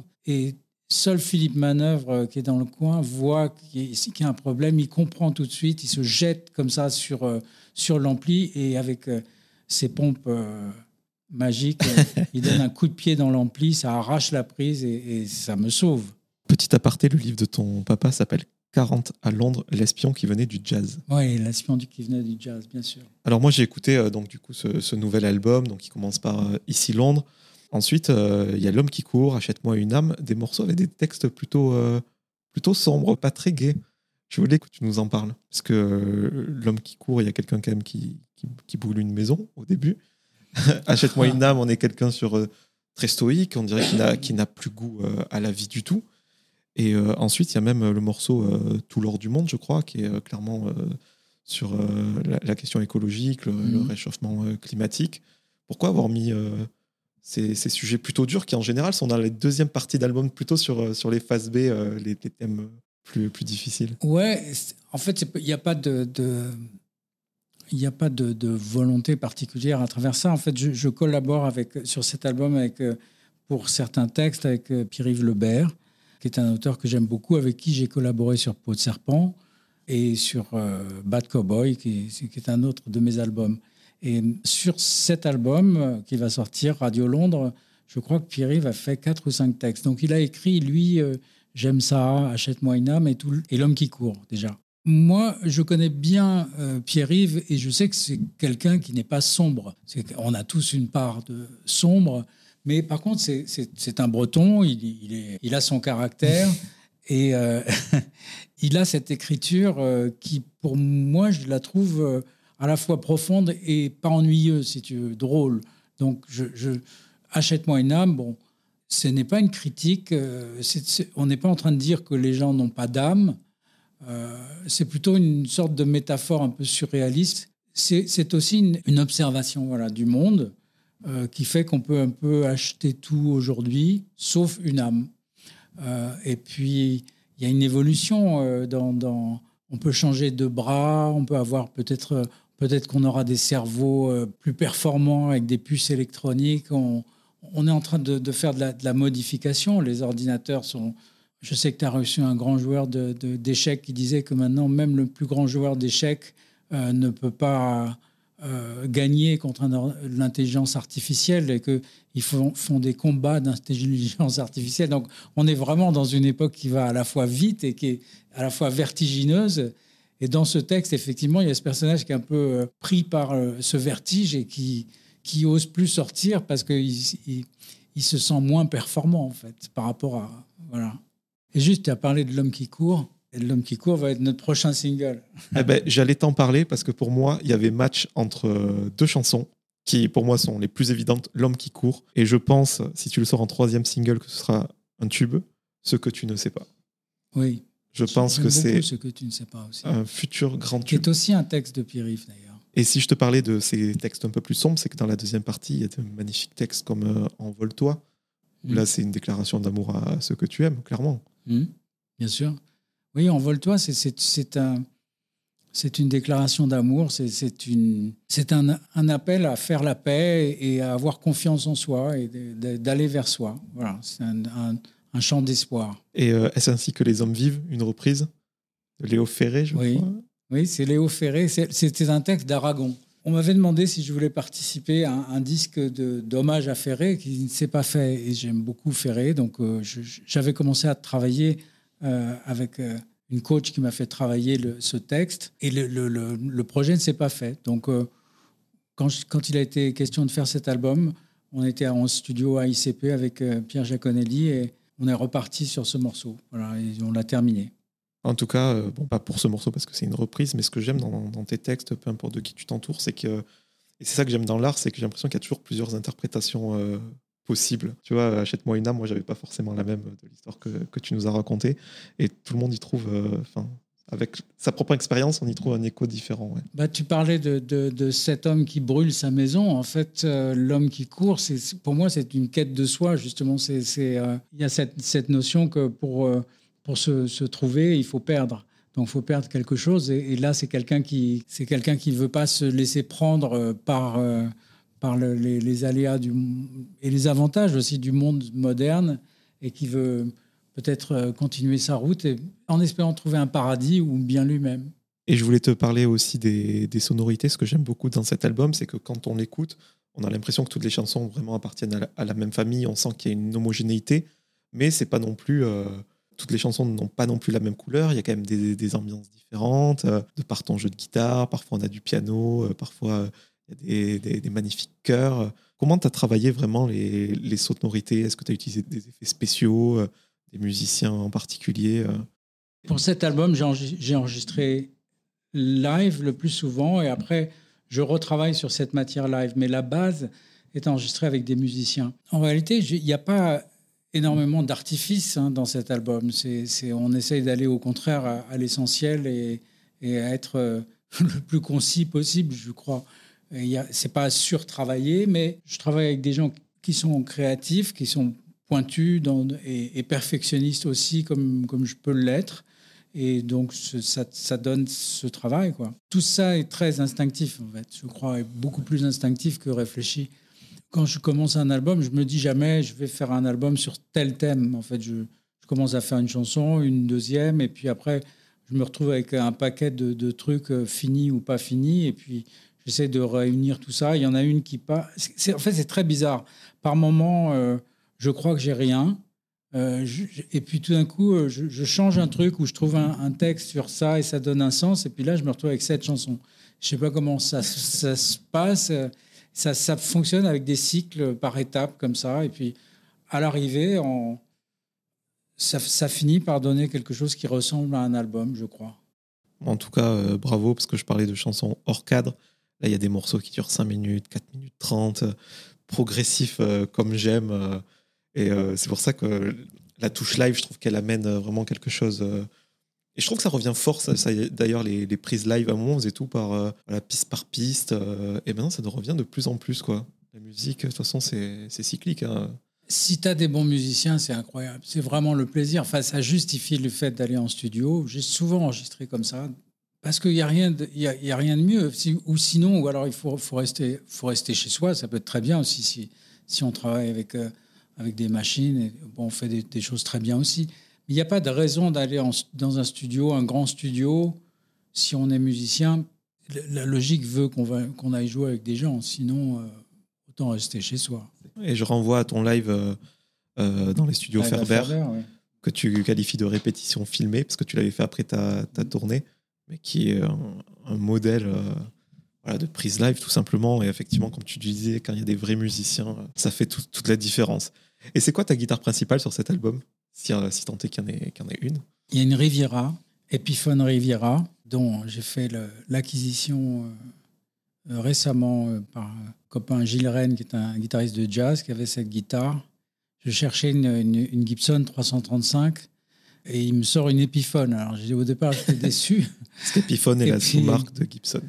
Seul Philippe Manœuvre, euh, qui est dans le coin, voit qu'il y a un problème, il comprend tout de suite, il se jette comme ça sur, euh, sur l'ampli et avec euh, ses pompes magiques, il donne un coup de pied dans l'ampli, ça arrache la prise et, ça me sauve. Petit aparté, le livre de ton papa s'appelle 40 à Londres, l'espion qui venait du jazz. Oui, l'espion qui venait du jazz, bien sûr. Alors moi j'ai écouté donc du coup ce, ce, nouvel album, donc qui commence par Ici Londres. Ensuite, euh, il y a L'homme qui court, Achète-moi une âme, des morceaux avec des textes plutôt, euh, plutôt sombres, pas très gais. Je voulais que tu nous en parles. Parce que euh, L'homme qui court, il y a quelqu'un quand même qui, qui, brûle une maison au début. Achète-moi une âme, on est quelqu'un sur très stoïque, on dirait qu'il n'a plus goût à la vie du tout. Et ensuite, il y a même le morceau Tout l'or du monde, je crois, qui est clairement sur la, question écologique, le, le mmh. réchauffement climatique. Pourquoi avoir mis ces, sujets plutôt durs qui en général sont dans les deuxièmes parties d'album plutôt sur, euh, sur les phases B, euh, les, thèmes plus, plus difficiles. Ouais, en fait, il n'y a pas de, il a pas de, volonté particulière à travers ça. En fait, je, collabore avec, sur cet album avec, euh, pour certains textes avec Pierre-Yves Lebert, qui est un auteur que j'aime beaucoup, avec qui j'ai collaboré sur Peau de serpent et sur Bad Cowboy, qui, est un autre de mes albums. Et sur cet album euh, qui va sortir, Radio Londres, je crois que Pierre-Yves a fait quatre ou cinq textes. Donc il a écrit, lui, euh, J'aime ça, Achète-moi une âme et, tout, et L'homme qui court, déjà. Moi, je connais bien euh, Pierre-Yves et je sais que c'est quelqu'un qui n'est pas sombre. On a tous une part de sombre, mais par contre, c'est un breton, il, il, est, il, a son caractère et il a cette écriture qui, pour moi, je la trouve à la fois profonde et pas ennuyeuse, si tu veux, drôle. Donc, achète-moi une âme. Bon, ce n'est pas une critique. Euh, on n'est pas en train de dire que les gens n'ont pas d'âme. Euh, c'est plutôt une sorte de métaphore un peu surréaliste. C'est aussi une, observation voilà, du monde euh, qui fait qu'on peut un peu acheter tout aujourd'hui, sauf une âme. et puis, il y a une évolution dans, on peut changer de bras, on peut avoir peut-être Peut-être qu'on aura des cerveaux euh, plus performants avec des puces électroniques. On, est en train de, faire de la, modification. Les ordinateurs sont. Je sais que tu as reçu un grand joueur d'échecs qui disait que maintenant, même le plus grand joueur d'échecs euh, ne peut pas euh, gagner contre l'intelligence artificielle et qu'ils font, font des combats d'intelligence artificielle. Donc, on est vraiment dans une époque qui va à la fois vite et qui est à la fois vertigineuse. Et dans ce texte, effectivement, il y a ce personnage qui est un peu euh, pris par euh, ce vertige et qui, qui ose plus sortir parce qu'il il, se sent moins performant, en fait, par rapport à. Voilà. Et juste, tu as parlé de L'homme qui court. Et L'homme qui court va être notre prochain single. Eh ben, J'allais t'en parler parce que pour moi, il y avait match entre euh, deux chansons qui, pour moi, sont les plus évidentes L'homme qui court. Et je pense, si tu le sors en troisième single, que ce sera un tube, ce que tu ne sais pas. Oui. Je pense que c'est ce que tu ne sais pas aussi. un futur grand tube. Qui est aussi un texte de Pierre-Yves d'ailleurs. Et si je te parlais de ces textes un peu plus sombres, c'est que dans la deuxième partie, il y a de magnifiques textes comme euh, Envole-toi. Mm. Là, c'est une déclaration d'amour à ce que tu aimes, clairement. Mm. Bien sûr. Oui, Envole-toi, c'est un. C'est une déclaration d'amour, c'est un, un, appel à faire la paix et à avoir confiance en soi et d'aller vers soi. Voilà, c'est un, un chant d'espoir. Et euh, est-ce ainsi que les hommes vivent Une reprise? De Léo Ferré, je oui. crois. Oui, c'est Léo Ferré. C'était un texte d'Aragon. On m'avait demandé si je voulais participer à un, disque d'hommage à Ferré qui ne s'est pas fait. Et j'aime beaucoup Ferré. Donc, euh, j'avais commencé à travailler euh, avec une coach qui m'a fait travailler ce texte. Et le, le, projet ne s'est pas fait. Donc, quand, quand il a été question de faire cet album, on était en studio à ICP avec Pierre Jaconelli et on est reparti sur ce morceau. Et on l'a terminé. En tout cas, bon, pas pour ce morceau parce que c'est une reprise, mais ce que j'aime dans, tes textes, peu importe de qui tu t'entoures, c'est que et c'est ça que j'aime dans l'art, c'est que j'ai l'impression qu'il y a toujours plusieurs interprétations euh, possibles. Tu vois, achète-moi une âme, moi j'avais pas forcément la même de l'histoire que, tu nous as racontée, et tout le monde y trouve, euh, avec sa propre expérience, on y trouve un écho différent. Bah, tu parlais de, cet homme qui brûle sa maison. En fait, euh, l'homme qui court, pour moi, c'est une quête de soi, justement. C'est, il y a cette, notion que pour, pour se, trouver, il faut perdre. Donc, il faut perdre quelque chose. Et, là, c'est quelqu'un qui qui veut pas se laisser prendre euh, par euh, les, aléas et les avantages aussi du monde moderne et qui veut peut-être euh, continuer sa route en espérant trouver un paradis ou bien lui-même. Et je voulais te parler aussi des, sonorités. Ce que j'aime beaucoup dans cet album, c'est que quand on l'écoute, on a l'impression que toutes les chansons vraiment appartiennent à la, même famille. On sent qu'il y a une homogénéité, mais c'est pas non plus toutes les chansons n'ont pas non plus la même couleur. Il y a quand même des, ambiances différentes, euh, de par ton jeu de guitare. Parfois, on a du piano, euh, parfois, euh, il y a des, magnifiques chœurs. Comment tu as travaillé vraiment les, sonorités? Est-ce que tu as utilisé des effets spéciaux, des musiciens en particulier Pour cet album, j'ai enregistré live le plus souvent et après, je retravaille sur cette matière live. Mais la base est enregistrée avec des musiciens. En réalité, il n'y a pas énormément d'artifices hein, dans cet album. On essaye d'aller au contraire à, l'essentiel et, à être euh, le plus concis possible, je crois. C'est pas surtravaillé, mais je travaille avec des gens qui sont créatifs, qui sont pointus dans, et, perfectionnistes aussi, comme, comme je peux l'être. Et donc, ça, ça, donne ce travail. Quoi. Tout ça est très instinctif, en fait, je crois, et beaucoup plus instinctif que réfléchi quand je commence un album, je me dis jamais je vais faire un album sur tel thème. En fait, je, commence à faire une chanson, une deuxième, et puis après, je me retrouve avec un paquet de, trucs euh, finis ou pas finis, et puis j'essaie de réunir tout ça. Il y en a une qui pas. En fait, c'est très bizarre. Par moment, euh, je crois que j'ai rien. Euh, et puis tout d'un coup, je, change un truc où je trouve un, texte sur ça et ça donne un sens. Et puis là, je me retrouve avec cette chanson. Je sais pas comment ça, se passe ça, fonctionne avec des cycles par étapes comme ça. Et puis, à l'arrivée, ça, finit par donner quelque chose qui ressemble à un album, je crois. En tout cas, euh, bravo, parce que je parlais de chansons hors cadre. Là, il y a des morceaux qui durent 5 minutes, 4 minutes 30, euh, progressifs euh, comme j'aime. Et c'est pour ça que la touche live, je trouve qu'elle amène vraiment quelque chose et je trouve que ça revient fort. Ça, D'ailleurs, les, prises live à un moment, on faisait tout par piste par piste. Euh, et maintenant, ça revient de plus en plus. Quoi. La musique, de toute façon, c'est cyclique. Hein. Si tu as des bons musiciens, c'est incroyable. C'est vraiment le plaisir. Enfin, ça justifie le fait d'aller en studio. J'ai souvent enregistré comme ça. Parce qu'il n'y a, rien de, y a, rien de mieux. ou sinon, ou alors il faut, faut, rester, faut rester chez soi. Ça peut être très bien aussi si, si on travaille avec, euh, avec des machines. Et, bon, on fait des, des choses très bien aussi. Il n'y a pas de raison d'aller dans un studio, un grand studio, si on est musicien. La logique veut qu'on aille jouer avec des gens, sinon, euh, autant rester chez soi. Et je renvoie à ton live euh, euh, dans les studios Ferber, que tu qualifies de répétition filmée, parce que tu l'avais fait après ta, tournée, mais qui est un, modèle de prise live, tout simplement. Et effectivement, comme tu disais, quand il y a des vrais musiciens, ça fait toute la différence. Et c'est quoi ta guitare principale sur cet album si, si tant est qu'il y, en ait une? Il y a une Riviera, Epiphone Riviera, dont j'ai fait l'acquisition euh, euh, récemment euh, par un copain Gilles Rennes, qui est un guitariste de jazz, qui avait cette guitare. Je cherchais une, Gibson 335 et il me sort une Epiphone. Alors au départ, j'étais déçu. Parce qu'Epiphone est la sous-marque de Gibson.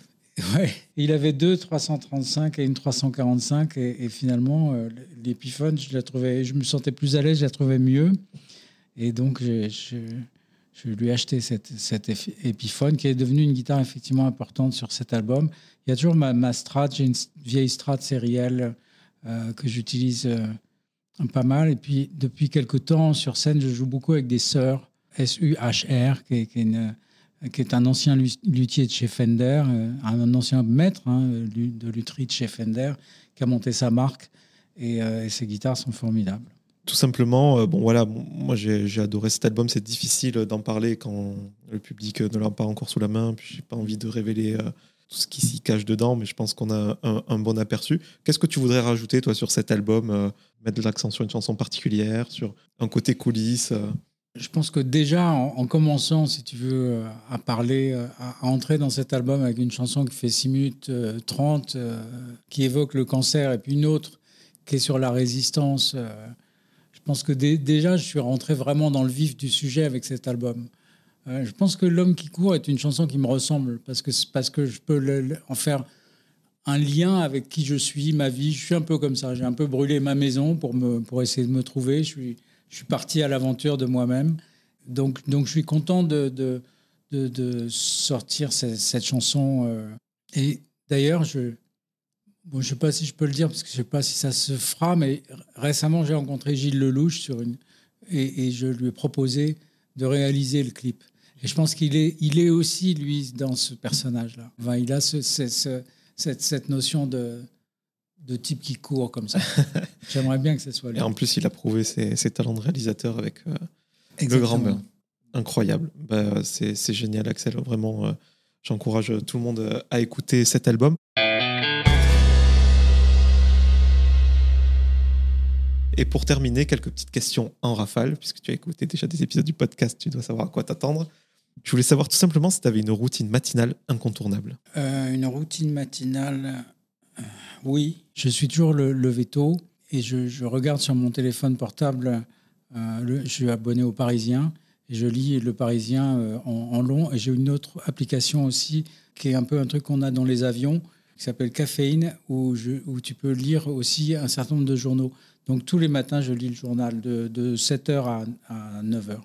Il avait deux 335 et une 345 et, finalement l'Epiphone, je la trouvais, je me sentais plus à l'aise, je la trouvais mieux. Et donc, je, lui ai acheté cette, cette, Epiphone qui est devenue une guitare effectivement importante sur cet album. Il y a toujours ma, ma Strat, j'ai une vieille Strat sérielle euh, que j'utilise euh, pas mal. Et puis, depuis quelques temps, sur scène, je joue beaucoup avec des sœurs, S-U-H-R, qui, qui, est un ancien luthier de chez Fender, euh, un ancien maître hein, de lutherie de chez Fender, qui a monté sa marque. Et, et ces guitares sont formidables tout simplement, euh, bon voilà, moi j'ai adoré cet album. C'est difficile d'en parler quand le public ne l'a pas encore sous la main. Puis j'ai pas envie de révéler euh, tout ce qui s'y cache dedans, mais je pense qu'on a un, bon aperçu. Qu'est-ce que tu voudrais rajouter, toi, sur cet album euh, Mettre de l'accent sur une chanson particulière, sur un côté coulisses euh? Je pense que déjà, en, commençant, si tu veux, à parler, à, entrer dans cet album avec une chanson qui fait 6 minutes 30, qui évoque le cancer, et puis une autre qui est sur la résistance, je pense que déjà, je suis rentré vraiment dans le vif du sujet avec cet album. Euh, je pense que L'homme qui court est une chanson qui me ressemble parce que, parce que je peux en faire un lien avec qui je suis, ma vie. Je suis un peu comme ça. J'ai un peu brûlé ma maison pour, pour essayer de me trouver. Je suis, je suis parti à l'aventure de moi-même. Donc, donc je suis content de, de, de, sortir cette, chanson. Euh. Et d'ailleurs, je bon, je sais pas si je peux le dire parce que je sais pas si ça se fera, mais récemment j'ai rencontré Gilles Lelouch sur une et, et je lui ai proposé de réaliser le clip. Et je pense qu'il est, il est aussi, lui, dans ce personnage-là. Enfin, il a ce, cette, cette, notion de, de type qui court comme ça. J'aimerais bien que ce soit lui. Et en plus, il a prouvé ses, ses talents de réalisateur avec euh, Le Grand Bain. Incroyable. Bah, c'est génial, Axel. Vraiment, euh, j'encourage tout le monde euh, à écouter cet album. Et pour terminer, quelques petites questions en rafale, puisque tu as écouté déjà des épisodes du podcast, tu dois savoir à quoi t'attendre. Je voulais savoir tout simplement si tu avais une routine matinale incontournable. Euh, une routine matinale, oui. Je suis toujours le, tôt et je, regarde sur mon téléphone portable. Euh, je suis abonné au Parisien et je lis le Parisien en, long. Et j'ai une autre application aussi qui est un peu un truc qu'on a dans les avions qui s'appelle Caféine où, tu peux lire aussi un certain nombre de journaux. Donc tous les matins, je lis le journal de, 7h à, à 9h.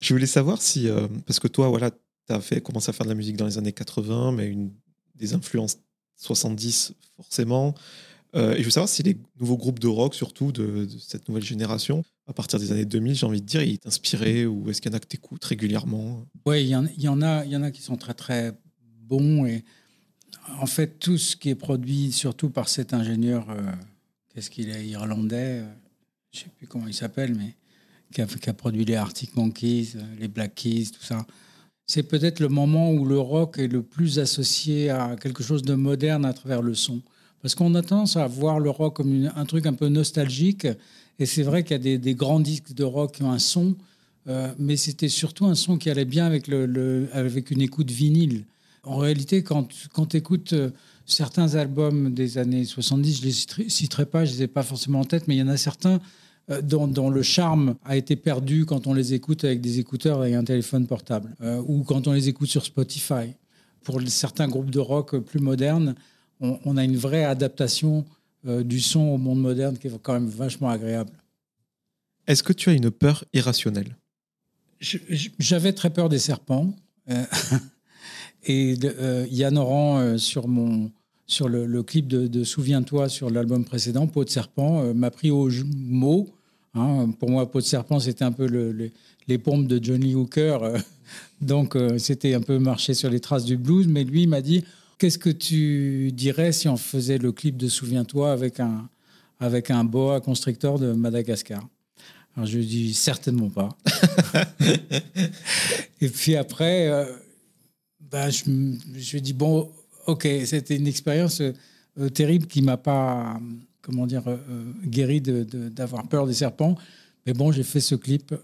Je voulais savoir si, euh, parce que toi, voilà, tu as fait, commencé à faire de la musique dans les années 80, mais une, des influences 70 forcément. Euh, et je veux savoir si les nouveaux groupes de rock, surtout de, cette nouvelle génération, à partir des années 2000, j'ai envie de dire, ils t'inspiraient ou est-ce qu'il y en a que tu écoutes régulièrement? Oui, il y, en, a, y en a qui sont très très bons. Et en fait, tout ce qui est produit, surtout par cet ingénieur, euh, qu'est-ce qu'il est, irlandais, je ne sais plus comment il s'appelle, mais qui a, produit les Arctic Monkeys, euh, les Black Keys, tout ça. C'est peut-être le moment où le rock est le plus associé à quelque chose de moderne à travers le son. Parce qu'on a tendance à voir le rock comme un truc un peu nostalgique. Et c'est vrai qu'il y a des, grands disques de rock qui ont un son, euh, mais c'était surtout un son qui allait bien avec, le, avec une écoute vinyle. En réalité, quand, quand tu écoutes euh, certains albums des années 70, je ne les citerai pas, je ne les ai pas forcément en tête, mais il y en a certains euh, dont, le charme a été perdu quand on les écoute avec des écouteurs et un téléphone portable, euh, ou quand on les écoute sur Spotify. Pour certains groupes de rock plus modernes, on, a une vraie adaptation euh, du son au monde moderne qui est quand même vachement agréable. Est-ce que tu as une peur irrationnelle? J'avais très peur des serpents. et Yann Oran, sur, mon, sur le, clip de, Souviens-toi sur l'album précédent, Peau de serpent, m'a pris au mot Hein, pour moi, Peau de serpent, c'était un peu les pompes de Johnny Hooker. Euh, donc, euh, c'était un peu marcher sur les traces du blues. Mais lui, il m'a dit Qu'est-ce que tu dirais si on faisait le clip de Souviens-toi avec un, avec un boa constrictor de Madagascar? Alors, je lui ai dit Certainement pas. Et puis après, euh, bah, je, lui ai dit Bon, ok, c'était une expérience terrible qui m'a pas comment dire, euh, euh, guéri d'avoir peur des serpents. Mais bon, j'ai fait ce clip.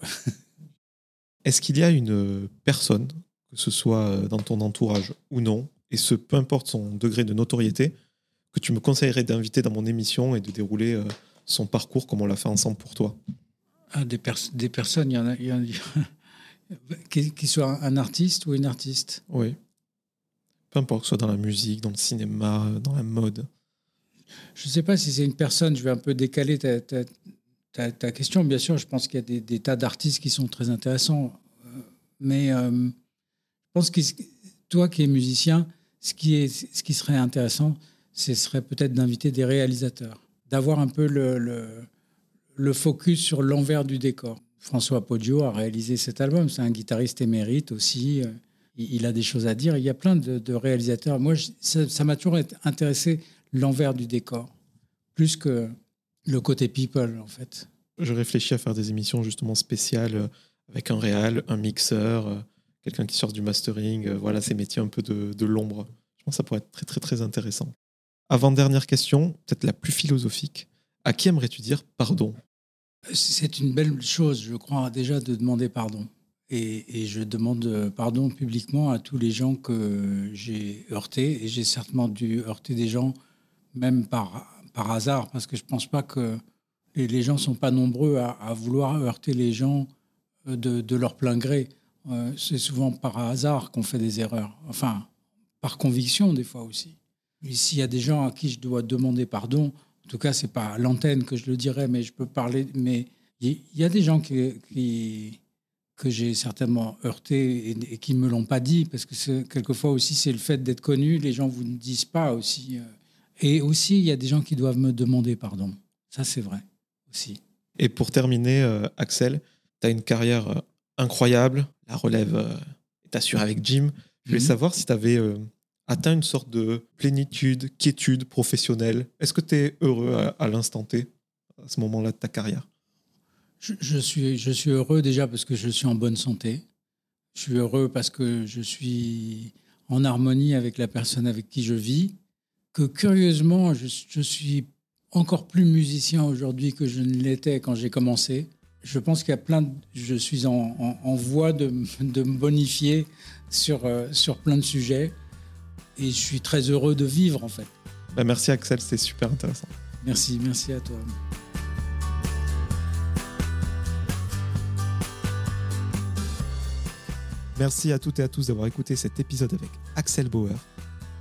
Est-ce qu'il y a une personne, que ce soit euh, dans ton entourage ou non, et ce peu importe son degré de notoriété, que tu me conseillerais d'inviter dans mon émission et de dérouler son parcours comme on l'a fait ensemble pour toi? Ah, des, des, personnes, il y en a, qui, soit un artiste ou une artiste Oui. Peu importe, que ce soit dans la musique, dans le cinéma, dans la mode. Je ne sais pas si c'est une personne, je vais un peu décaler ta, ta, question. Bien sûr, je pense qu'il y a des, tas d'artistes qui sont très intéressants. Euh, mais euh, je pense que toi qui es musicien, ce qui, est, ce qui serait intéressant, ce serait peut-être d'inviter des réalisateurs, d'avoir un peu le, le, le focus sur l'envers du décor. François Poggio a réalisé cet album, c'est un guitariste émérite aussi. Euh, il a des choses à dire. Il y a plein de, réalisateurs. Moi, ça m'a toujours intéressé l'envers du décor, plus que le côté people, en fait. Je réfléchis à faire des émissions justement spéciales euh, avec un réal, un mixeur, euh, quelqu'un qui sort du mastering, euh, voilà, ces métiers un peu de, l'ombre. Je pense que ça pourrait être très très très intéressant. Avant-dernière question, peut-être la plus philosophique. À qui aimerais-tu dire pardon? C'est une belle chose, je crois, déjà de demander pardon. Et, je demande pardon publiquement à tous les gens que j'ai heurtés. Et j'ai certainement dû heurter des gens, même par, par hasard, parce que je ne pense pas que les, gens ne sont pas nombreux à, vouloir heurter les gens euh, de, leur plein gré. Euh, c'est souvent par hasard qu'on fait des erreurs. Enfin, par conviction, des fois aussi. S'il y a des gens à qui je dois demander pardon, en tout cas, c'est pas à l'antenne que je le dirais, mais je peux parler. Mais il y, a des gens qui que j'ai certainement heurté et, qui ne me l'ont pas dit, parce que quelquefois aussi c'est le fait d'être connu, les gens vous ne disent pas aussi. Euh. Et aussi, il y a des gens qui doivent me demander pardon. Ça, c'est vrai aussi. Et pour terminer, euh, Axel, tu as une carrière euh, incroyable, la relève est assurée avec Jim. Je voulais mhm. savoir si tu avais atteint une sorte de plénitude, quiétude professionnelle. Est-ce que tu es heureux à l'instant T, à ce moment-là de ta carrière? Je, suis, je suis heureux déjà parce que je suis en bonne santé. Je suis heureux parce que je suis en harmonie avec la personne avec qui je vis. Que curieusement, je, suis encore plus musicien aujourd'hui que je ne l'étais quand j'ai commencé. Je pense qu'il y a plein de, je suis en, en, voie de, de, me bonifier sur, euh, sur plein de sujets. Et je suis très heureux de vivre en fait. Bah, merci Axel, c'était super intéressant. Merci, merci à toi. Merci à toutes et à tous d'avoir écouté cet épisode avec Axel Bauer.